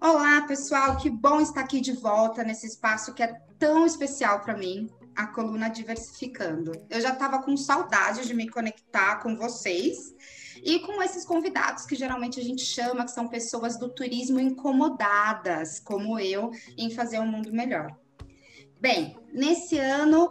Olá, pessoal, que bom estar aqui de volta nesse espaço que é tão especial para mim, a coluna Diversificando. Eu já estava com saudade de me conectar com vocês e com esses convidados que geralmente a gente chama, que são pessoas do turismo incomodadas, como eu, em fazer um mundo melhor. Bem, nesse ano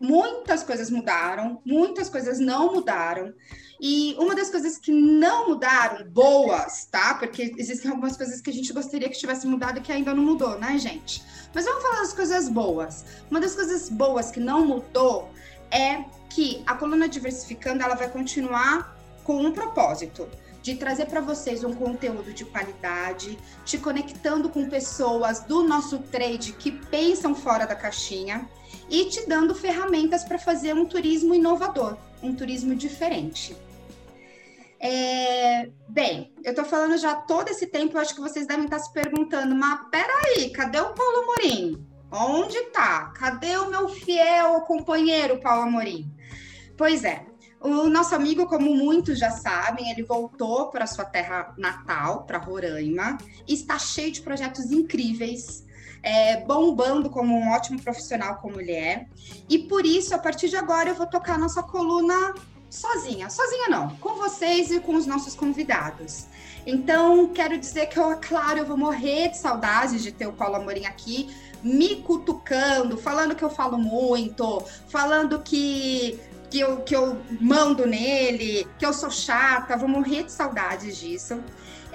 muitas coisas mudaram, muitas coisas não mudaram. E uma das coisas que não mudaram, boas, tá? Porque existem algumas coisas que a gente gostaria que tivesse mudado que ainda não mudou, né, gente? Mas vamos falar das coisas boas. Uma das coisas boas que não mudou é que a coluna diversificando ela vai continuar com um propósito de trazer para vocês um conteúdo de qualidade, te conectando com pessoas do nosso trade que pensam fora da caixinha e te dando ferramentas para fazer um turismo inovador, um turismo diferente. É, bem, eu estou falando já todo esse tempo, eu acho que vocês devem estar se perguntando, mas peraí, cadê o Paulo Amorim? Onde está? Cadê o meu fiel companheiro Paulo Amorim? Pois é, o nosso amigo, como muitos já sabem, ele voltou para sua terra natal, para Roraima, e está cheio de projetos incríveis, é, bombando como um ótimo profissional como ele é. E por isso, a partir de agora, eu vou tocar nossa coluna sozinha. Sozinha não, com vocês e com os nossos convidados. Então, quero dizer que eu, claro, eu vou morrer de saudade de ter o Paulo Amorim aqui, me cutucando, falando que eu falo muito, falando que, que, eu, que eu mando nele, que eu sou chata, vou morrer de saudades disso.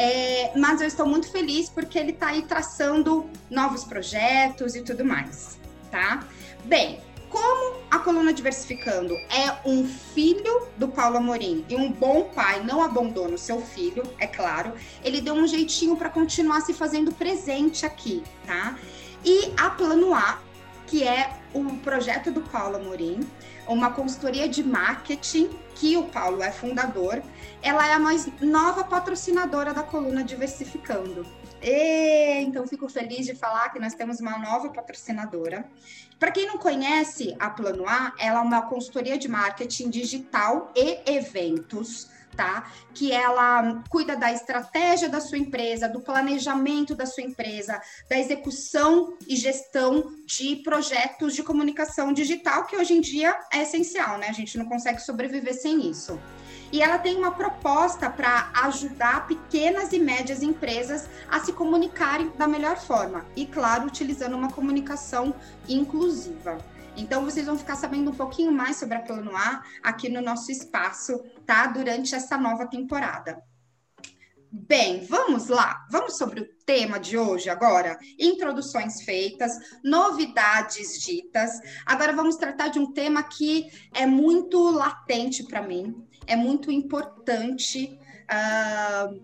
É, mas eu estou muito feliz porque ele está aí traçando novos projetos e tudo mais, tá? Bem, como a coluna Diversificando é um filho do Paulo Amorim e um bom pai não abandona o seu filho, é claro, ele deu um jeitinho para continuar se fazendo presente aqui, tá? E a Plano A, que é o projeto do Paulo Amorim, uma consultoria de marketing que o Paulo é fundador, ela é a mais nova patrocinadora da coluna Diversificando. E, então, fico feliz de falar que nós temos uma nova patrocinadora. Para quem não conhece a Plano A, ela é uma consultoria de marketing digital e eventos. Tá? Que ela cuida da estratégia da sua empresa, do planejamento da sua empresa, da execução e gestão de projetos de comunicação digital, que hoje em dia é essencial, né? A gente não consegue sobreviver sem isso e ela tem uma proposta para ajudar pequenas e médias empresas a se comunicarem da melhor forma e, claro, utilizando uma comunicação inclusiva. Então, vocês vão ficar sabendo um pouquinho mais sobre a Plano A aqui no nosso espaço, tá? Durante essa nova temporada. Bem, vamos lá. Vamos sobre o tema de hoje agora. Introduções feitas, novidades ditas. Agora vamos tratar de um tema que é muito latente para mim, é muito importante uh,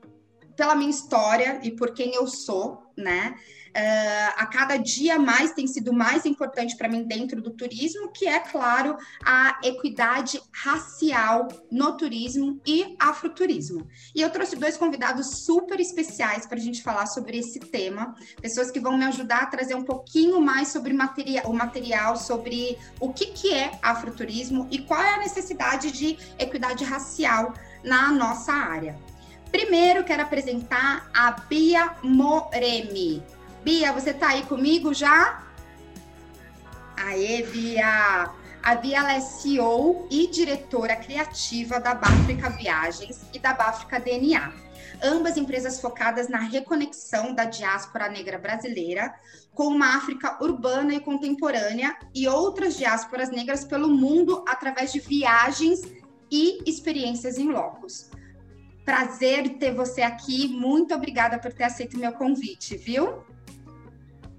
pela minha história e por quem eu sou, né? Uh, a cada dia mais tem sido mais importante para mim dentro do turismo, que é, claro, a equidade racial no turismo e afroturismo. E eu trouxe dois convidados super especiais para a gente falar sobre esse tema, pessoas que vão me ajudar a trazer um pouquinho mais sobre materia o material, sobre o que, que é afroturismo e qual é a necessidade de equidade racial na nossa área. Primeiro, quero apresentar a Bia Moremi. Bia, você tá aí comigo já? Aê, Bia! A Bia é CEO e diretora criativa da Báfrica Viagens e da Báfrica DNA. Ambas empresas focadas na reconexão da diáspora negra brasileira com uma África urbana e contemporânea e outras diásporas negras pelo mundo através de viagens e experiências em locos. Prazer ter você aqui. Muito obrigada por ter aceito meu convite, viu?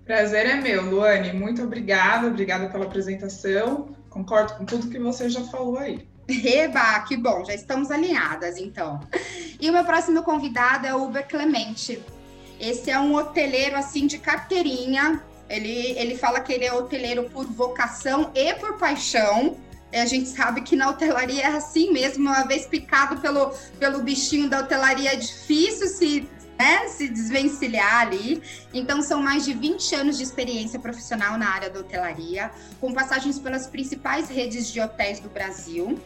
Prazer é meu, Luane. Muito obrigada, obrigada pela apresentação. Concordo com tudo que você já falou aí. Eba, que bom, já estamos alinhadas então. E o meu próximo convidado é o Uber Clemente. Esse é um hoteleiro assim de carteirinha. Ele, ele fala que ele é hoteleiro por vocação e por paixão. A gente sabe que na hotelaria é assim mesmo, uma vez picado pelo, pelo bichinho da hotelaria é difícil se né, se desvencilhar ali. Então, são mais de 20 anos de experiência profissional na área da hotelaria, com passagens pelas principais redes de hotéis do Brasil.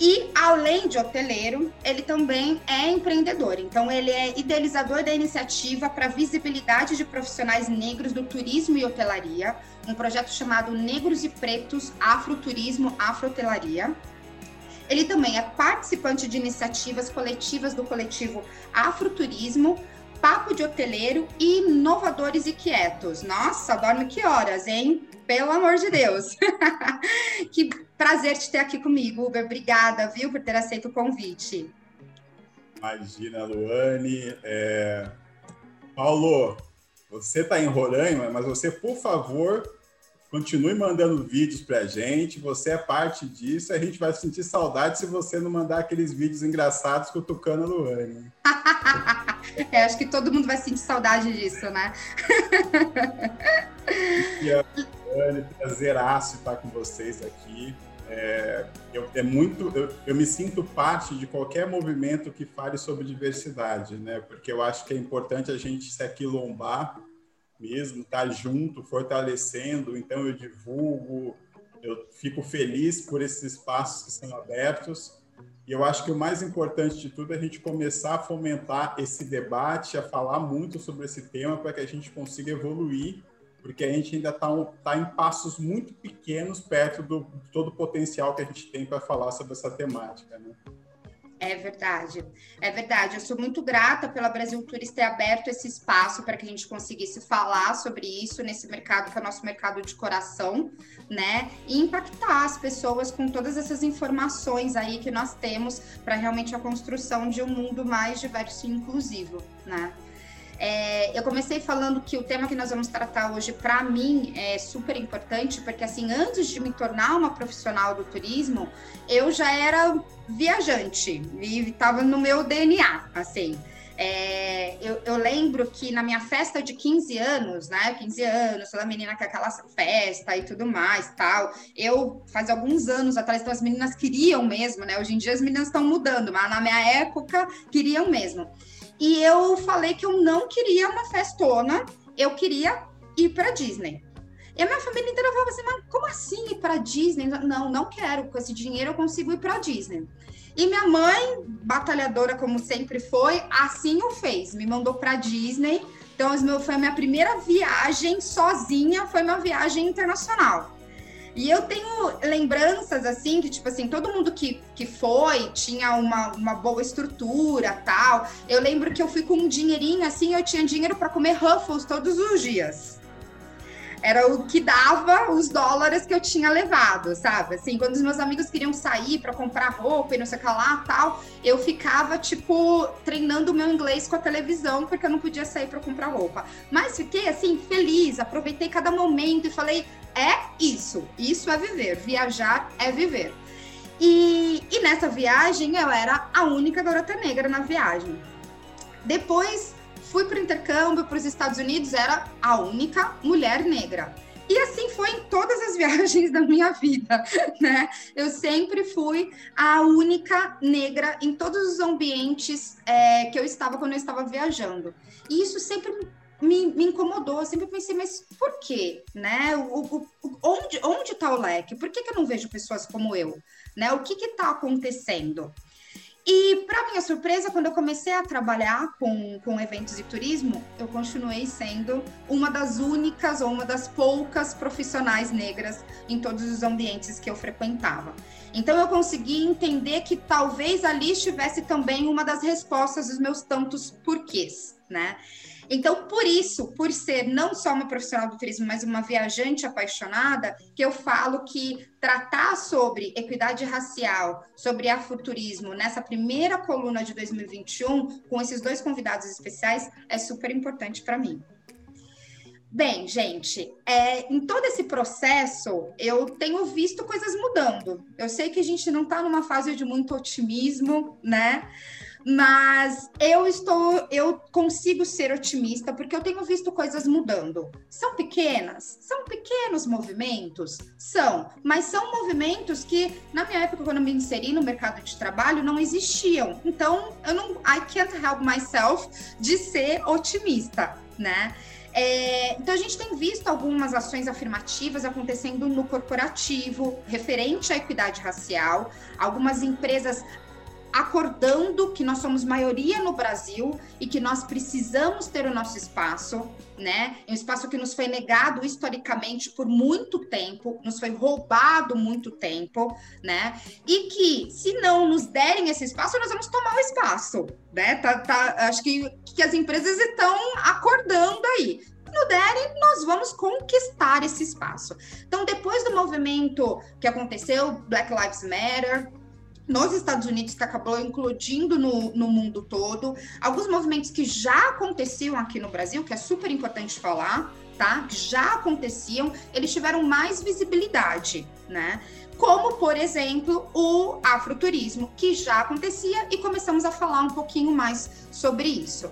E além de hoteleiro, ele também é empreendedor. Então, ele é idealizador da iniciativa para visibilidade de profissionais negros do turismo e hotelaria, um projeto chamado Negros e Pretos Afroturismo Afrohotelaria. Ele também é participante de iniciativas coletivas do coletivo Afroturismo, Papo de Hoteleiro e Inovadores e Quietos. Nossa, dorme que horas, hein? Pelo amor de Deus. que prazer te ter aqui comigo, Uber. Obrigada, viu, por ter aceito o convite. Imagina, Luane. É... Paulo, você está em Roraima, mas você, por favor, continue mandando vídeos para a gente. Você é parte disso. A gente vai sentir saudade se você não mandar aqueles vídeos engraçados com o Tucano Luane. é, acho que todo mundo vai sentir saudade disso, né? Luane, prazeraço estar com vocês aqui. É, eu, é muito, eu, eu, me sinto parte de qualquer movimento que fale sobre diversidade, né? Porque eu acho que é importante a gente se aquilombar mesmo, estar tá junto, fortalecendo. Então eu divulgo, eu fico feliz por esses espaços que são abertos. E eu acho que o mais importante de tudo é a gente começar a fomentar esse debate, a falar muito sobre esse tema para que a gente consiga evoluir porque a gente ainda está tá em passos muito pequenos perto do todo o potencial que a gente tem para falar sobre essa temática. Né? É verdade, é verdade. Eu sou muito grata pela Brasil Tours ter aberto esse espaço para que a gente conseguisse falar sobre isso nesse mercado que é o nosso mercado de coração, né? E impactar as pessoas com todas essas informações aí que nós temos para realmente a construção de um mundo mais diverso e inclusivo, né? É, eu comecei falando que o tema que nós vamos tratar hoje, para mim, é super importante, porque, assim, antes de me tornar uma profissional do turismo, eu já era viajante e estava no meu DNA, assim. É, eu, eu, lembro que na minha festa de 15 anos, né? 15 anos, toda menina com aquela festa e tudo mais, tal. Eu, faz alguns anos atrás, então as meninas queriam mesmo, né? Hoje em dia as meninas estão mudando, mas na minha época queriam mesmo. E eu falei que eu não queria uma festona, eu queria ir para Disney. E a minha família inteira falava assim, mas como assim ir para Disney? Não, não quero, com esse dinheiro eu consigo ir para Disney. E minha mãe, batalhadora como sempre foi, assim o fez, me mandou para Disney. Então, foi a minha primeira viagem sozinha, foi uma viagem internacional. E eu tenho lembranças, assim, que, tipo assim, todo mundo que, que foi tinha uma, uma boa estrutura tal. Eu lembro que eu fui com um dinheirinho, assim, eu tinha dinheiro para comer Ruffles todos os dias. Era o que dava os dólares que eu tinha levado, sabe? Assim, quando os meus amigos queriam sair para comprar roupa e não sei o que lá tal, eu ficava, tipo, treinando o meu inglês com a televisão, porque eu não podia sair para comprar roupa. Mas fiquei, assim, feliz, aproveitei cada momento e falei, é isso. Isso é viver. Viajar é viver. E, e nessa viagem eu era a única garota negra na viagem. Depois fui para o intercâmbio para os Estados Unidos, era a única mulher negra. E assim foi em todas as viagens da minha vida, né? Eu sempre fui a única negra em todos os ambientes é, que eu estava quando eu estava viajando. E isso sempre me, me, incomodou. Eu sempre pensei, mas por quê? Né? O, o, onde está o leque? Por que, que eu não vejo pessoas como eu? Né? O que está acontecendo? E, para minha surpresa, quando eu comecei a trabalhar com, com eventos e turismo, eu continuei sendo uma das únicas ou uma das poucas profissionais negras em todos os ambientes que eu frequentava. Então, eu consegui entender que talvez ali estivesse também uma das respostas dos meus tantos porquês, né? Então, por isso, por ser não só uma profissional do turismo, mas uma viajante apaixonada, que eu falo que tratar sobre equidade racial, sobre afuturismo, nessa primeira coluna de 2021, com esses dois convidados especiais, é super importante para mim. Bem, gente, é, em todo esse processo, eu tenho visto coisas mudando. Eu sei que a gente não está numa fase de muito otimismo, né? Mas eu estou, eu consigo ser otimista porque eu tenho visto coisas mudando. São pequenas, são pequenos movimentos, são, mas são movimentos que na minha época quando eu me inseri no mercado de trabalho não existiam. Então, eu não I can't help myself de ser otimista, né? É, então, a gente tem visto algumas ações afirmativas acontecendo no corporativo, referente à equidade racial. Algumas empresas acordando que nós somos maioria no Brasil e que nós precisamos ter o nosso espaço, né? Um espaço que nos foi negado historicamente por muito tempo, nos foi roubado muito tempo, né? E que se não nos derem esse espaço, nós vamos tomar o espaço, né? Tá, tá, acho que, que as empresas estão acordando aí no derem, nós vamos conquistar esse espaço. Então, depois do movimento que aconteceu, Black Lives Matter, nos Estados Unidos, que acabou incluindo no, no mundo todo. Alguns movimentos que já aconteciam aqui no Brasil, que é super importante falar, tá? Que já aconteciam, eles tiveram mais visibilidade, né? Como, por exemplo, o afroturismo, que já acontecia e começamos a falar um pouquinho mais sobre isso.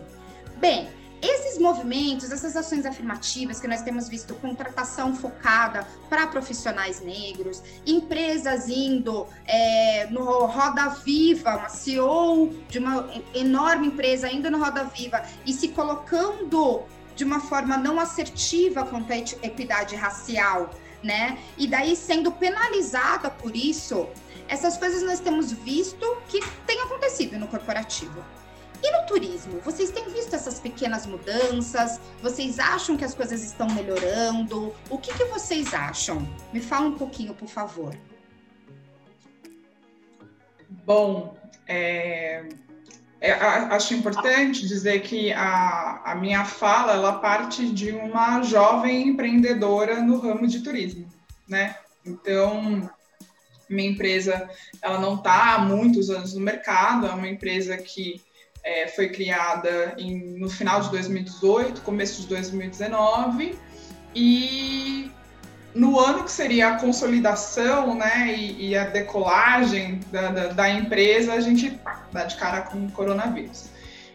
Bem, esses movimentos, essas ações afirmativas que nós temos visto, contratação focada para profissionais negros, empresas indo é, no Roda Viva, uma CEO de uma enorme empresa indo no Roda Viva e se colocando de uma forma não assertiva quanto à equidade racial, né? E daí sendo penalizada por isso, essas coisas nós temos visto que tem acontecido no corporativo. E no turismo, vocês têm visto essas pequenas mudanças? Vocês acham que as coisas estão melhorando? O que, que vocês acham? Me fala um pouquinho, por favor. Bom, é, é, acho importante dizer que a, a minha fala ela parte de uma jovem empreendedora no ramo de turismo, né? Então, minha empresa ela não está há muitos anos no mercado, é uma empresa que é, foi criada em, no final de 2018, começo de 2019, e no ano que seria a consolidação né, e, e a decolagem da, da, da, empresa, a gente pá, dá de cara com o coronavírus.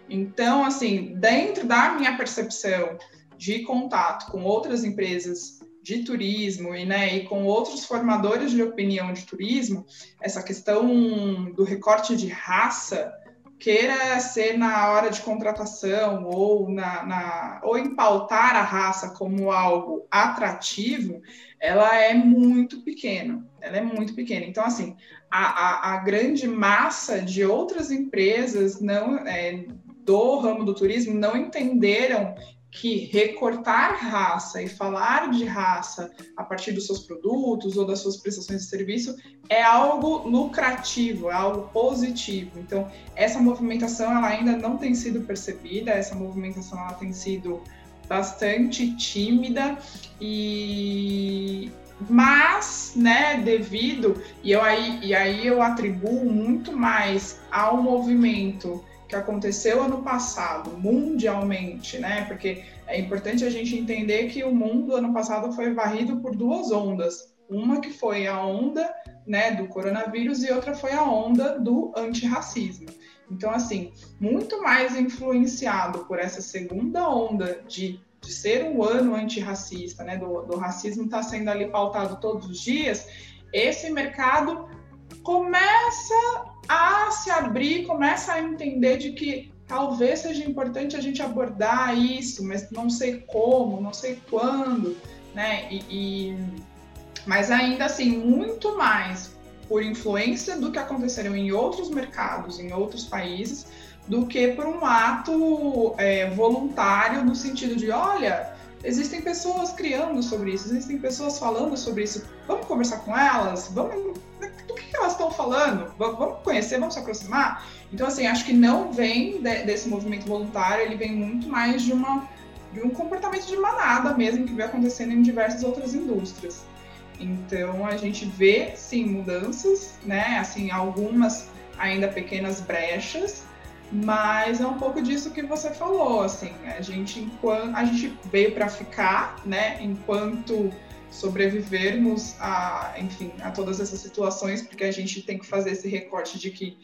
Então, assim, dentro da minha percepção de contato com outras empresas de turismo e, né, e com outros formadores de opinião de turismo, essa questão do recorte de raça queira ser na hora de contratação ou, na, na, ou em pautar a raça como algo atrativo, ela é muito pequena. Ela é muito pequena. Então, assim, a, a, a grande massa de outras empresas não é, do ramo do turismo não entenderam que recortar raça e falar de raça a partir dos seus produtos ou das suas prestações de serviço é algo lucrativo, é algo positivo. Então, essa movimentação ela ainda não tem sido percebida, essa movimentação ela tem sido bastante tímida e mas, né, devido e eu aí e aí eu atribuo muito mais ao movimento que aconteceu ano passado, mundialmente, né? Porque é importante a gente entender que o mundo ano passado foi varrido por duas ondas. Uma que foi a onda né, do coronavírus e outra foi a onda do antirracismo. Então, assim, muito mais influenciado por essa segunda onda de, de ser um ano antirracista, né, do, do racismo estar tá sendo ali pautado todos os dias, esse mercado começa a se abrir, começa a entender de que talvez seja importante a gente abordar isso, mas não sei como, não sei quando, né? E, e... mas ainda assim, muito mais por influência do que aconteceram em outros mercados, em outros países, do que por um ato é, voluntário no sentido de, olha, existem pessoas criando sobre isso, existem pessoas falando sobre isso, vamos conversar com elas, vamos que, que elas estão falando? Vamos conhecer, vamos se aproximar? Então, assim, acho que não vem de, desse movimento voluntário, ele vem muito mais de, uma, de um comportamento de manada mesmo, que vem acontecendo em diversas outras indústrias. Então, a gente vê, sim, mudanças, né? Assim, algumas ainda pequenas brechas, mas é um pouco disso que você falou, assim, a gente enquanto a gente veio para ficar, né, enquanto sobrevivermos a, enfim, a todas essas situações, porque a gente tem que fazer esse recorte de que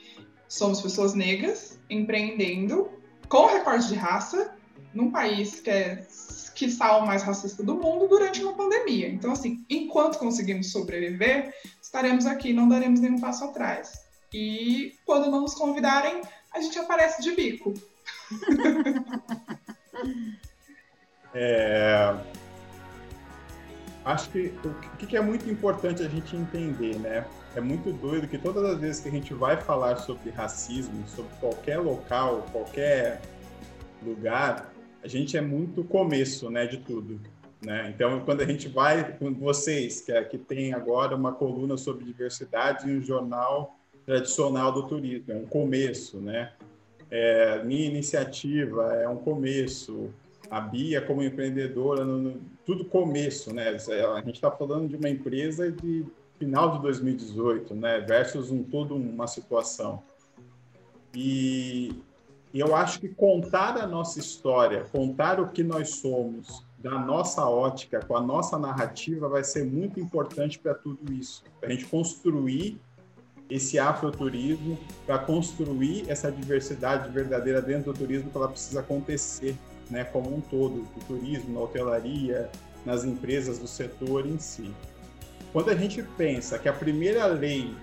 somos pessoas negras empreendendo com recorte de raça num país que é que o mais racista do mundo durante uma pandemia. Então, assim, enquanto conseguimos sobreviver, estaremos aqui, não daremos nenhum passo atrás. E quando não nos convidarem, a gente aparece de bico. É... Acho que o que é muito importante a gente entender, né? É muito doido que todas as vezes que a gente vai falar sobre racismo, sobre qualquer local, qualquer lugar, a gente é muito começo, né, de tudo. Né? Então, quando a gente vai com vocês, que, é, que tem agora uma coluna sobre diversidade em um jornal tradicional do turismo, é um começo, né? É, minha iniciativa é um começo, a Bia como empreendedora, no, no, tudo começo, né? A gente está falando de uma empresa de final de 2018, né? Versus um todo uma situação. E, eu acho que contar a nossa história, contar o que nós somos, da nossa ótica, com a nossa narrativa, vai ser muito importante para tudo isso. Para a gente construir esse afroturismo, para construir essa diversidade verdadeira dentro do turismo que ela precisa acontecer, né, como um todo, no turismo, na hotelaria, nas empresas do setor em si. Quando a gente pensa que a primeira lei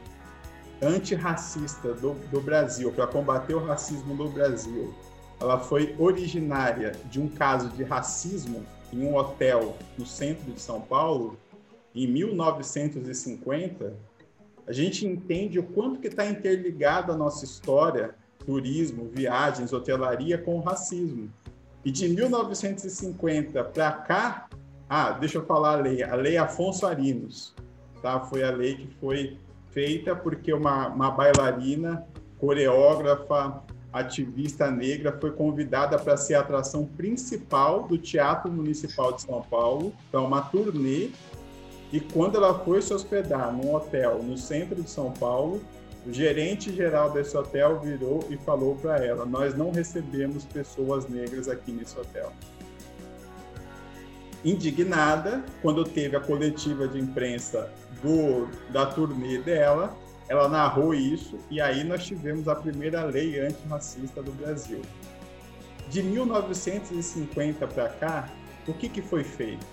antirracista do, do Brasil, para combater o racismo no Brasil, ela foi originária de um caso de racismo em um hotel no centro de São Paulo, em 1950, a gente entende o quanto que está interligado a nossa história, turismo, viagens, hotelaria com o racismo. E de 1950 para cá, ah, deixa eu falar a lei, a lei Afonso Arinos, tá? Foi a lei que foi feita porque uma, uma bailarina, coreógrafa, ativista negra, foi convidada para ser a atração principal do Teatro Municipal de São Paulo para uma turnê. E quando ela foi se hospedar num hotel no centro de São Paulo, o gerente geral desse hotel virou e falou para ela: Nós não recebemos pessoas negras aqui nesse hotel. Indignada, quando teve a coletiva de imprensa do, da turnê dela, ela narrou isso e aí nós tivemos a primeira lei antirracista do Brasil. De 1950 para cá, o que, que foi feito?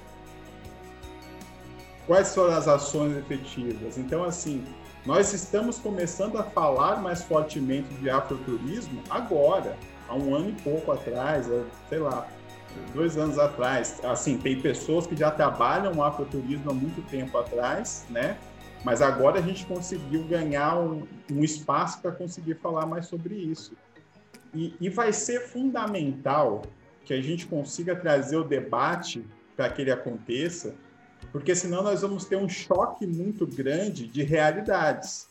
Quais foram as ações efetivas? Então, assim, nós estamos começando a falar mais fortemente de afroturismo agora, há um ano e pouco atrás, sei lá, dois anos atrás. Assim, tem pessoas que já trabalham afroturismo há muito tempo atrás, né? Mas agora a gente conseguiu ganhar um, um espaço para conseguir falar mais sobre isso. E, e vai ser fundamental que a gente consiga trazer o debate para que ele aconteça, porque senão nós vamos ter um choque muito grande de realidades.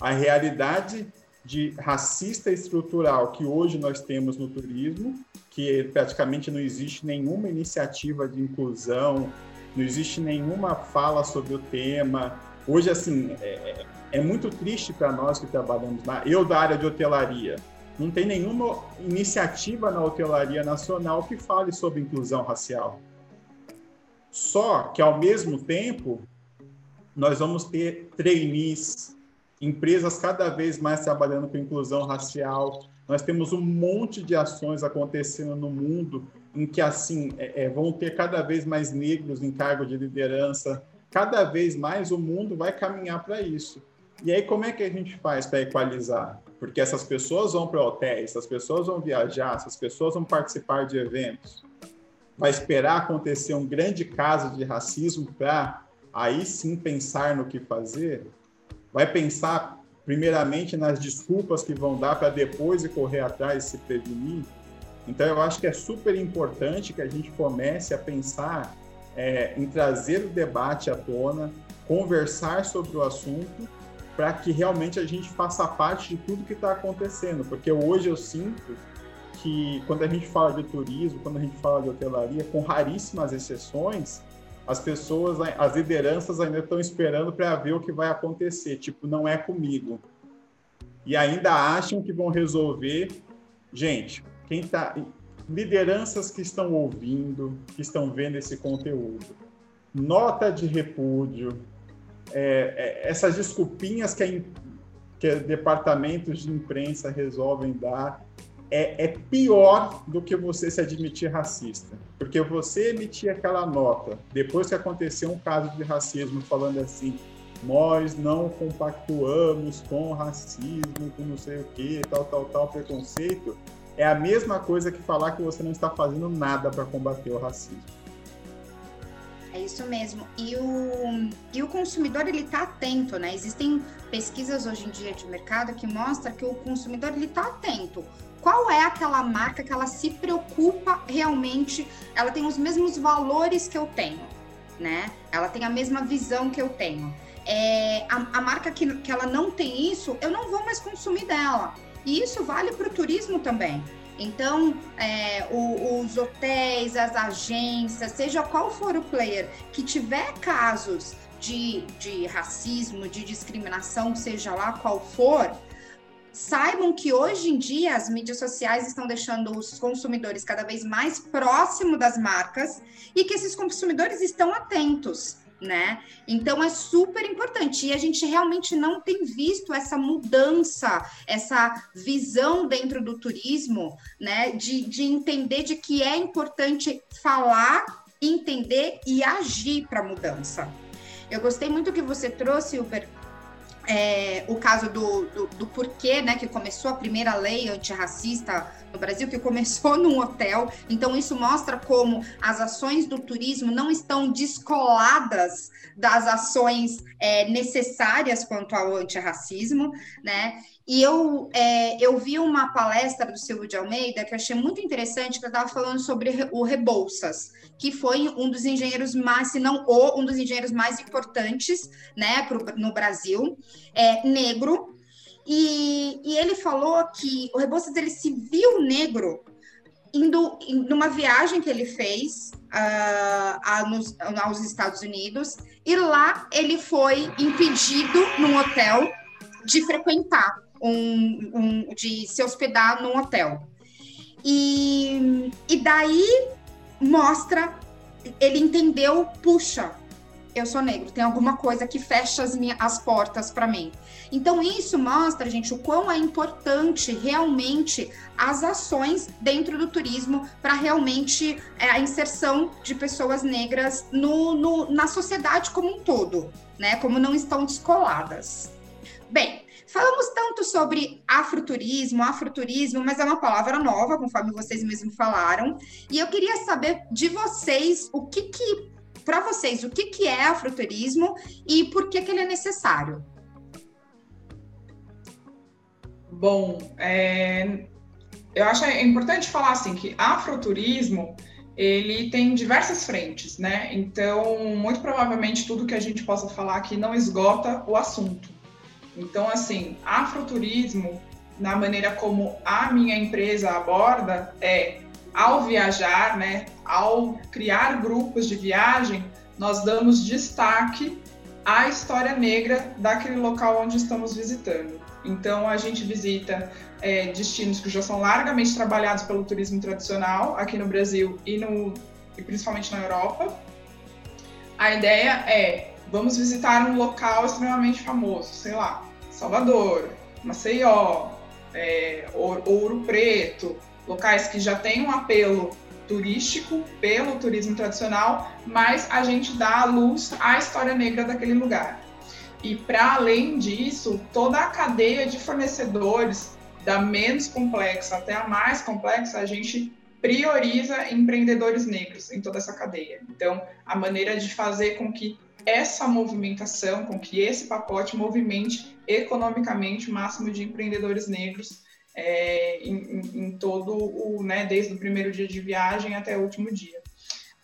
A realidade de racista estrutural que hoje nós temos no turismo, que praticamente não existe nenhuma iniciativa de inclusão, não existe nenhuma fala sobre o tema, Hoje, assim, é, é, é muito triste para nós que trabalhamos na. Eu, da área de hotelaria, não tem nenhuma iniciativa na hotelaria nacional que fale sobre inclusão racial. Só que, ao mesmo tempo, nós vamos ter trainees, empresas cada vez mais trabalhando com inclusão racial. Nós temos um monte de ações acontecendo no mundo em que, assim, é, é vão ter cada vez mais negros em cargo de liderança, cada vez mais o mundo vai caminhar para isso. E aí, como é que a gente faz para equalizar? Porque essas pessoas vão para hotéis, essas pessoas vão viajar, essas pessoas vão participar de eventos. Vai esperar acontecer um grande caso de racismo para aí sim pensar no que fazer? Vai pensar primeiramente nas desculpas que vão dar para depois correr atrás e se prevenir? Então, eu acho que é super importante que a gente comece a pensar é, em trazer o debate à tona, conversar sobre o assunto, para que realmente a gente faça parte de tudo que está acontecendo. Porque hoje eu sinto que quando a gente fala de turismo, quando a gente fala de hotelaria, com raríssimas exceções, as pessoas, as lideranças ainda estão esperando para ver o que vai acontecer. Tipo, não é comigo. E ainda acham que vão resolver. Gente, quem está lideranças que estão ouvindo, que estão vendo esse conteúdo. Nota de repúdio, é, é, essas desculpinhas que, a, que departamentos de imprensa resolvem dar, é, é, pior do que você se admitir racista. Porque você emitir aquela nota, depois que aconteceu um caso de racismo, falando assim, nós não compactuamos com racismo, com não sei o que, tal, tal, tal, preconceito, é a mesma coisa que falar que você não está fazendo nada para combater o racismo. É isso mesmo. E o, e o consumidor ele está atento, né? Existem pesquisas hoje em dia de mercado que mostram que o consumidor ele está atento. Qual é aquela marca que ela se preocupa realmente? Ela tem os mesmos valores que eu tenho, né? Ela tem a mesma visão que eu tenho. É, a, a marca que, que ela não tem isso, eu não vou mais consumir dela. E isso vale para o turismo também. Então, é, o, os hotéis, as agências, seja qual for o player que tiver casos de, de racismo, de discriminação, seja lá qual for, saibam que hoje em dia as mídias sociais estão deixando os consumidores cada vez mais próximo das marcas e que esses consumidores estão atentos né? Então é super importante e a gente realmente não tem visto essa mudança, essa visão dentro do turismo, né? De, de entender de que é importante falar, entender e agir para a mudança. Eu gostei muito que você trouxe, Uber, é, o caso do, do, do, porquê, né, que começou a primeira lei antirracista no Brasil, que começou num hotel. Então, isso mostra como as ações do turismo não estão descoladas das ações é, necessárias quanto ao antirracismo, né? E eu, é, eu vi uma palestra do Silvio de Almeida que eu achei muito interessante, que estava falando sobre o Rebouças, que foi um dos engenheiros mais, se não o, um dos engenheiros mais importantes né, pro, no Brasil, é, negro. E, e ele falou que o Rebouças ele se viu negro indo numa viagem que ele fez uh, a, nos, aos Estados Unidos, e lá ele foi impedido num hotel de frequentar um, um, de se hospedar num hotel. E, e daí mostra, ele entendeu, puxa, eu sou negro, tem alguma coisa que fecha as, minhas, as portas para mim. Então, isso mostra, gente, o quão é importante realmente as ações dentro do turismo para realmente é, a inserção de pessoas negras no, no, na sociedade como um todo, né? Como não estão descoladas. Bem, Falamos tanto sobre afroturismo, afroturismo, mas é uma palavra nova, conforme vocês mesmos falaram. E eu queria saber de vocês o que que, para vocês, o que que é afroturismo e por que que ele é necessário. Bom, é, eu acho importante falar assim que afroturismo ele tem diversas frentes, né? Então, muito provavelmente tudo que a gente possa falar aqui não esgota o assunto. Então, assim, afroturismo, na maneira como a minha empresa aborda, é ao viajar, né, ao criar grupos de viagem, nós damos destaque à história negra daquele local onde estamos visitando. Então, a gente visita é, destinos que já são largamente trabalhados pelo turismo tradicional aqui no Brasil e, no, e principalmente na Europa. A ideia é vamos visitar um local extremamente famoso, sei lá, Salvador, Maceió, é, Ouro Preto, locais que já têm um apelo turístico pelo turismo tradicional, mas a gente dá a luz à história negra daquele lugar. E para além disso, toda a cadeia de fornecedores, da menos complexa até a mais complexa, a gente prioriza empreendedores negros em toda essa cadeia. Então, a maneira de fazer com que essa movimentação, com que esse pacote movimente economicamente o máximo de empreendedores negros é, em, em, todo o, né, desde o primeiro dia de viagem até o último dia.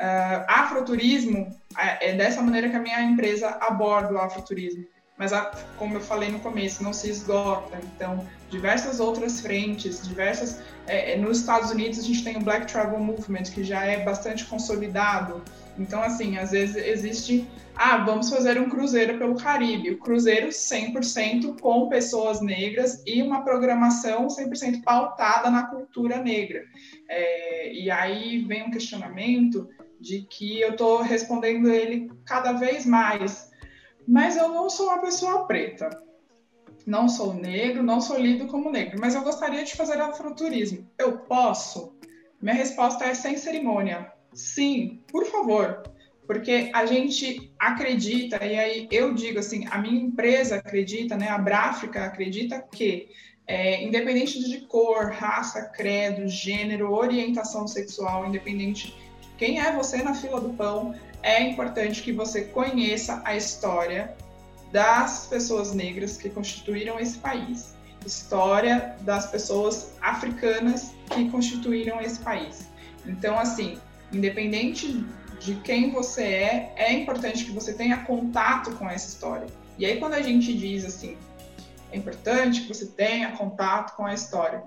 Uh, afroturismo é, é dessa maneira que a minha empresa aborda o afroturismo, mas a, como eu falei no começo, não se esgota. Então, diversas outras frentes, diversas. É, é nos Estados Unidos a gente tem o Black Travel Movement que já é bastante consolidado. Então, assim, às vezes existe, ah, vamos fazer um cruzeiro pelo Caribe. O cruzeiro 100% com pessoas negras e uma programação 100% pautada na cultura negra. É, e aí vem um questionamento de que eu estou respondendo ele cada vez mais. Mas eu não sou uma pessoa preta. Não sou negro, não sou lido como negro, mas eu gostaria de fazer afroturismo. Eu posso? Minha resposta é sem cerimônia Sim, por favor. Porque a gente acredita, e aí eu digo assim, a minha empresa acredita, né, a Bráfica acredita que é, independente de cor, raça, credo, gênero, orientação sexual, independente de quem é você na fila do pão, é importante que você conheça a história das pessoas negras que constituíram esse país, história das pessoas africanas que constituíram esse país. Então, assim, independente de quem você é, é importante que você tenha contato com essa história. E aí, quando a gente diz assim, é importante que você tenha contato com a história.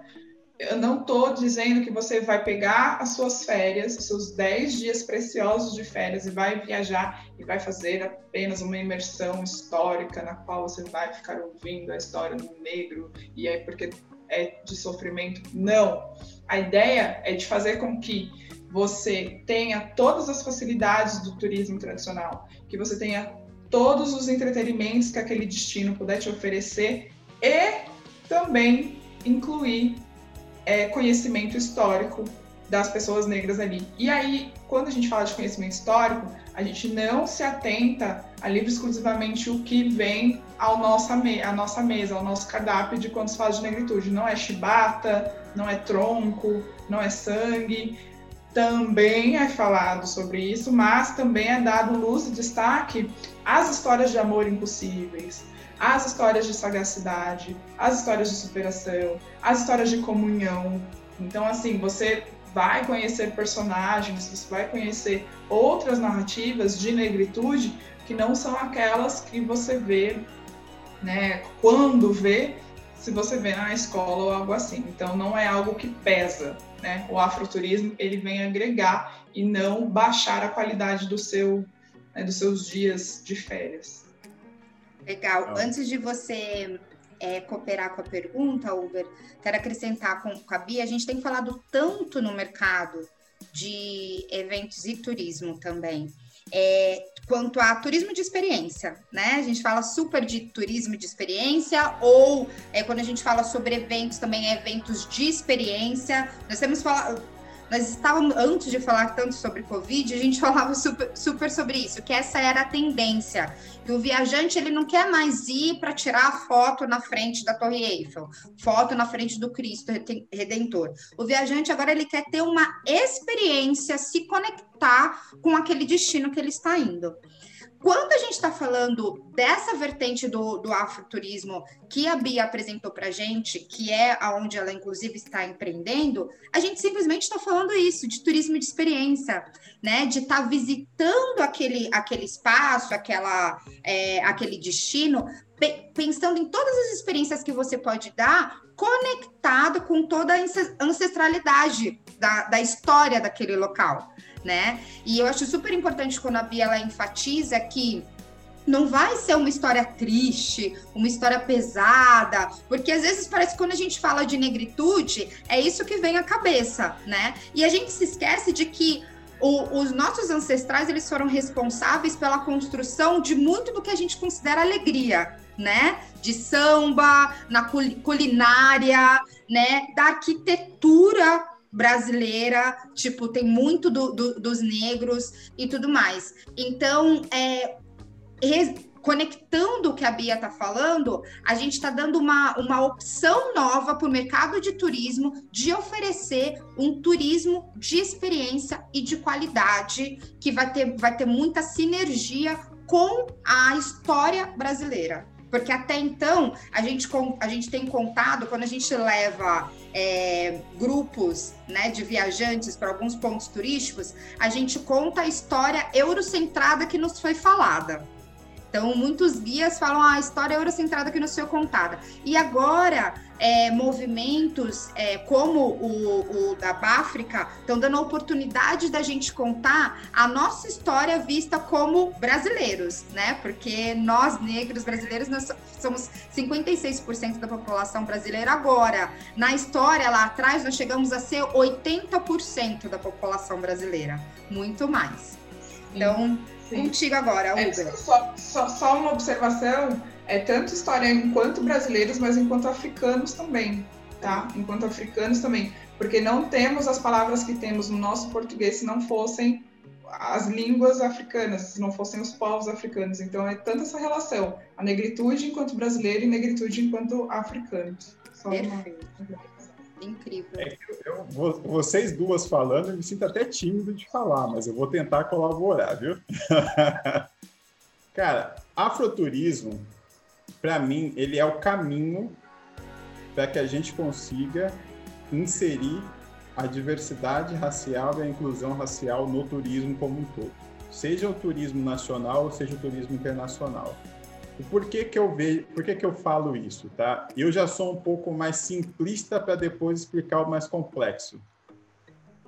Eu não estou dizendo que você vai pegar as suas férias, os seus 10 dias preciosos de férias e vai viajar e vai fazer apenas uma imersão histórica na qual você vai ficar ouvindo a história do negro e é porque é de sofrimento. Não. A ideia é de fazer com que você tenha todas as facilidades do turismo tradicional, que você tenha todos os entretenimentos que aquele destino puder te oferecer e também incluir é, conhecimento histórico das pessoas negras ali. E aí, quando a gente fala de conhecimento histórico, a gente não se atenta a livre exclusivamente o que vem ao nossa, à nossa mesa, ao nosso cardápio de quando se fala de negritude. Não é chibata, não é tronco, não é sangue, também é falado sobre isso, mas também é dado luz e destaque às histórias de amor impossíveis, às histórias de sagacidade, às histórias de superação, às histórias de comunhão. Então, assim, você vai conhecer personagens, você vai conhecer outras narrativas de negritude que não são aquelas que você vê, né, quando vê, se você vê na escola ou algo assim. Então, não é algo que pesa, né? O afroturismo ele vem agregar e não baixar a qualidade do seu, né, dos seus dias de férias. Legal. Antes de você é, cooperar com a pergunta, Uber, quero acrescentar com, com a Bia, a gente tem falado tanto no mercado de eventos e turismo também. É, quanto a turismo de experiência, né? A gente fala super de turismo de experiência, ou é, quando a gente fala sobre eventos, também é eventos de experiência. Nós temos falado nós estávamos, antes de falar tanto sobre Covid, a gente falava super, super sobre isso, que essa era a tendência. Que o viajante ele não quer mais ir para tirar a foto na frente da Torre Eiffel, foto na frente do Cristo Redentor. O viajante agora ele quer ter uma experiência, se conectar com aquele destino que ele está indo. Quando a gente está falando dessa vertente do, do afroturismo que a Bia apresentou para a gente, que é aonde ela inclusive está empreendendo, a gente simplesmente está falando isso, de turismo de experiência, né? De estar tá visitando aquele, aquele espaço, aquela, é, aquele destino, pensando em todas as experiências que você pode dar, conectado com toda a ancestralidade da, da história daquele local né? E eu acho super importante quando a Bia ela enfatiza que não vai ser uma história triste, uma história pesada, porque às vezes parece que quando a gente fala de negritude, é isso que vem à cabeça, né? E a gente se esquece de que o, os nossos ancestrais eles foram responsáveis pela construção de muito do que a gente considera alegria, né? De samba, na culinária, né? Da arquitetura brasileira, tipo, tem muito do, do, dos negros e tudo mais. Então, é, conectando o que a Bia está falando, a gente está dando uma, uma opção nova para o mercado de turismo de oferecer um turismo de experiência e de qualidade que vai ter, vai ter muita sinergia com a história brasileira. Porque até então a gente, a gente tem contado, quando a gente leva é, grupos né, de viajantes para alguns pontos turísticos, a gente conta a história eurocentrada que nos foi falada. Então, muitos guias falam ah, a história eurocentrada que nos foi contada. E agora, é, movimentos é, como o, o, da Báfrica estão dando a oportunidade da gente contar a nossa história vista como brasileiros, né? Porque nós, negros brasileiros, nós somos 56% da população brasileira agora. Na história, lá atrás, nós chegamos a ser 80% da população brasileira. Muito mais. Então, Sim. Contigo agora, é, Uber. É, só, só, só uma observação, é tanto história enquanto brasileiros, mas enquanto africanos também, tá? Enquanto africanos também, porque não temos as palavras que temos no nosso português se não fossem as línguas africanas, se não fossem os povos africanos. Então é tanto essa relação, a negritude enquanto brasileiro e negritude enquanto africano. Perfeito. Incrível. É eu, eu, vocês duas falando, eu me sinto até tímido de falar, mas eu vou tentar colaborar, viu? Cara, afroturismo, para mim, ele é o caminho para que a gente consiga inserir a diversidade racial e a inclusão racial no turismo como um todo, seja o turismo nacional, seja o turismo internacional. Por que que eu vejo, por que que eu falo isso, tá? Eu já sou um pouco mais simplista para depois explicar o mais complexo.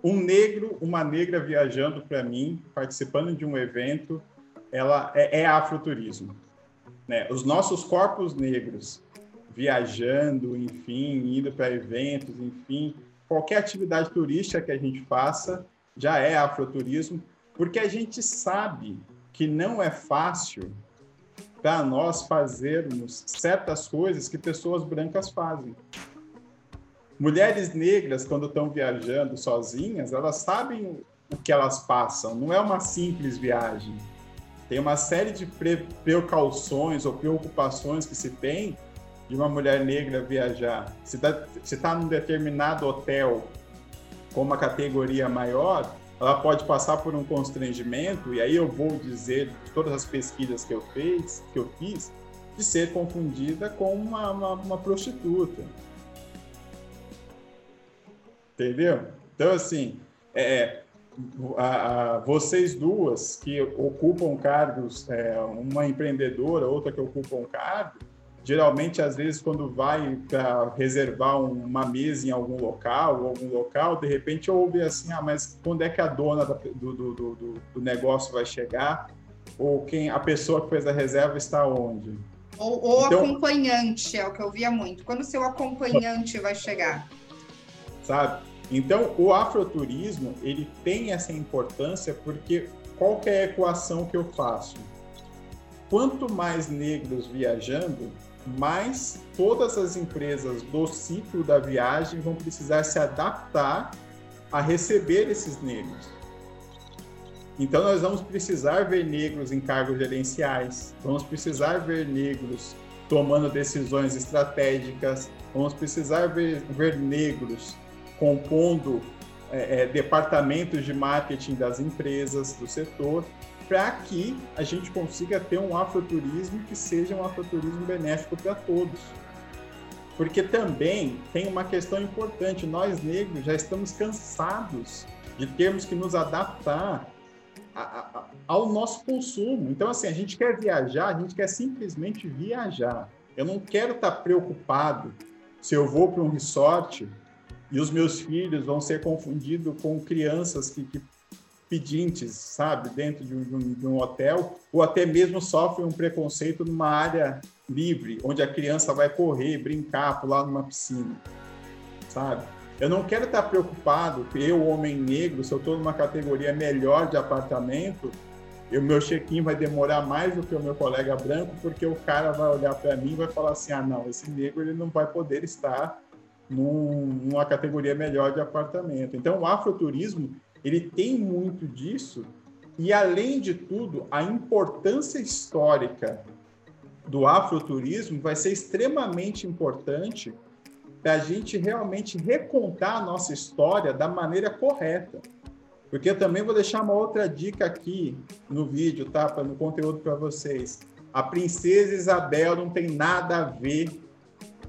Um negro, uma negra viajando para mim, participando de um evento, ela é, é afroturismo. Né? Os nossos corpos negros viajando, enfim, indo para eventos, enfim, qualquer atividade turística que a gente faça já é afroturismo, porque a gente sabe que não é fácil para nós fazermos certas coisas que pessoas brancas fazem. Mulheres negras, quando estão viajando sozinhas, elas sabem o que elas passam, não é uma simples viagem. Tem uma série de precauções ou preocupações que se tem de uma mulher negra viajar. Se está tá num determinado hotel com uma categoria maior, ela pode passar por um constrangimento, e aí eu vou dizer, de todas as pesquisas que eu, fiz, que eu fiz, de ser confundida com uma, uma, uma prostituta. Entendeu? Então, assim, é, a, a, vocês duas que ocupam cargos, é, uma empreendedora, outra que ocupa um cargo, geralmente, às vezes, quando vai para reservar uma mesa em algum local, ou algum local, de repente ouve assim, ah, mas quando é que a dona do, do, do, do negócio vai chegar? Ou quem a pessoa que fez a reserva está onde? Ou, ou então, acompanhante, é o que eu via muito. Quando seu acompanhante vai chegar? Sabe? Então, o afroturismo, ele tem essa importância porque qual é a equação que eu faço? Quanto mais negros viajando, mas todas as empresas do ciclo da viagem vão precisar se adaptar a receber esses negros. Então, nós vamos precisar ver negros em cargos gerenciais, vamos precisar ver negros tomando decisões estratégicas, vamos precisar ver, ver negros compondo é, é, departamentos de marketing das empresas, do setor para que a gente consiga ter um afroturismo que seja um afroturismo benéfico para todos. Porque também tem uma questão importante, nós negros já estamos cansados de termos que nos adaptar a, a, ao nosso consumo. Então, assim, a gente quer viajar, a gente quer simplesmente viajar. Eu não quero estar preocupado se eu vou para um resort e os meus filhos vão ser confundidos com crianças que, que pedintes, sabe, dentro de um, de um, hotel, ou até mesmo sofrem um preconceito numa área livre, onde a criança vai correr, brincar, pular numa piscina, sabe? Eu não quero estar preocupado, eu, homem negro, se eu estou numa categoria melhor de apartamento, o meu check-in vai demorar mais do que o meu colega branco, porque o cara vai olhar para mim e vai falar assim, ah, não, esse negro ele não vai poder estar num, numa categoria melhor de apartamento. Então, o afroturismo ele tem muito disso e além de tudo, a importância histórica do afroturismo vai ser extremamente importante para a gente realmente recontar a nossa história da maneira correta. Porque eu também vou deixar uma outra dica aqui no vídeo, tá? No conteúdo para vocês. A princesa Isabel não tem nada a ver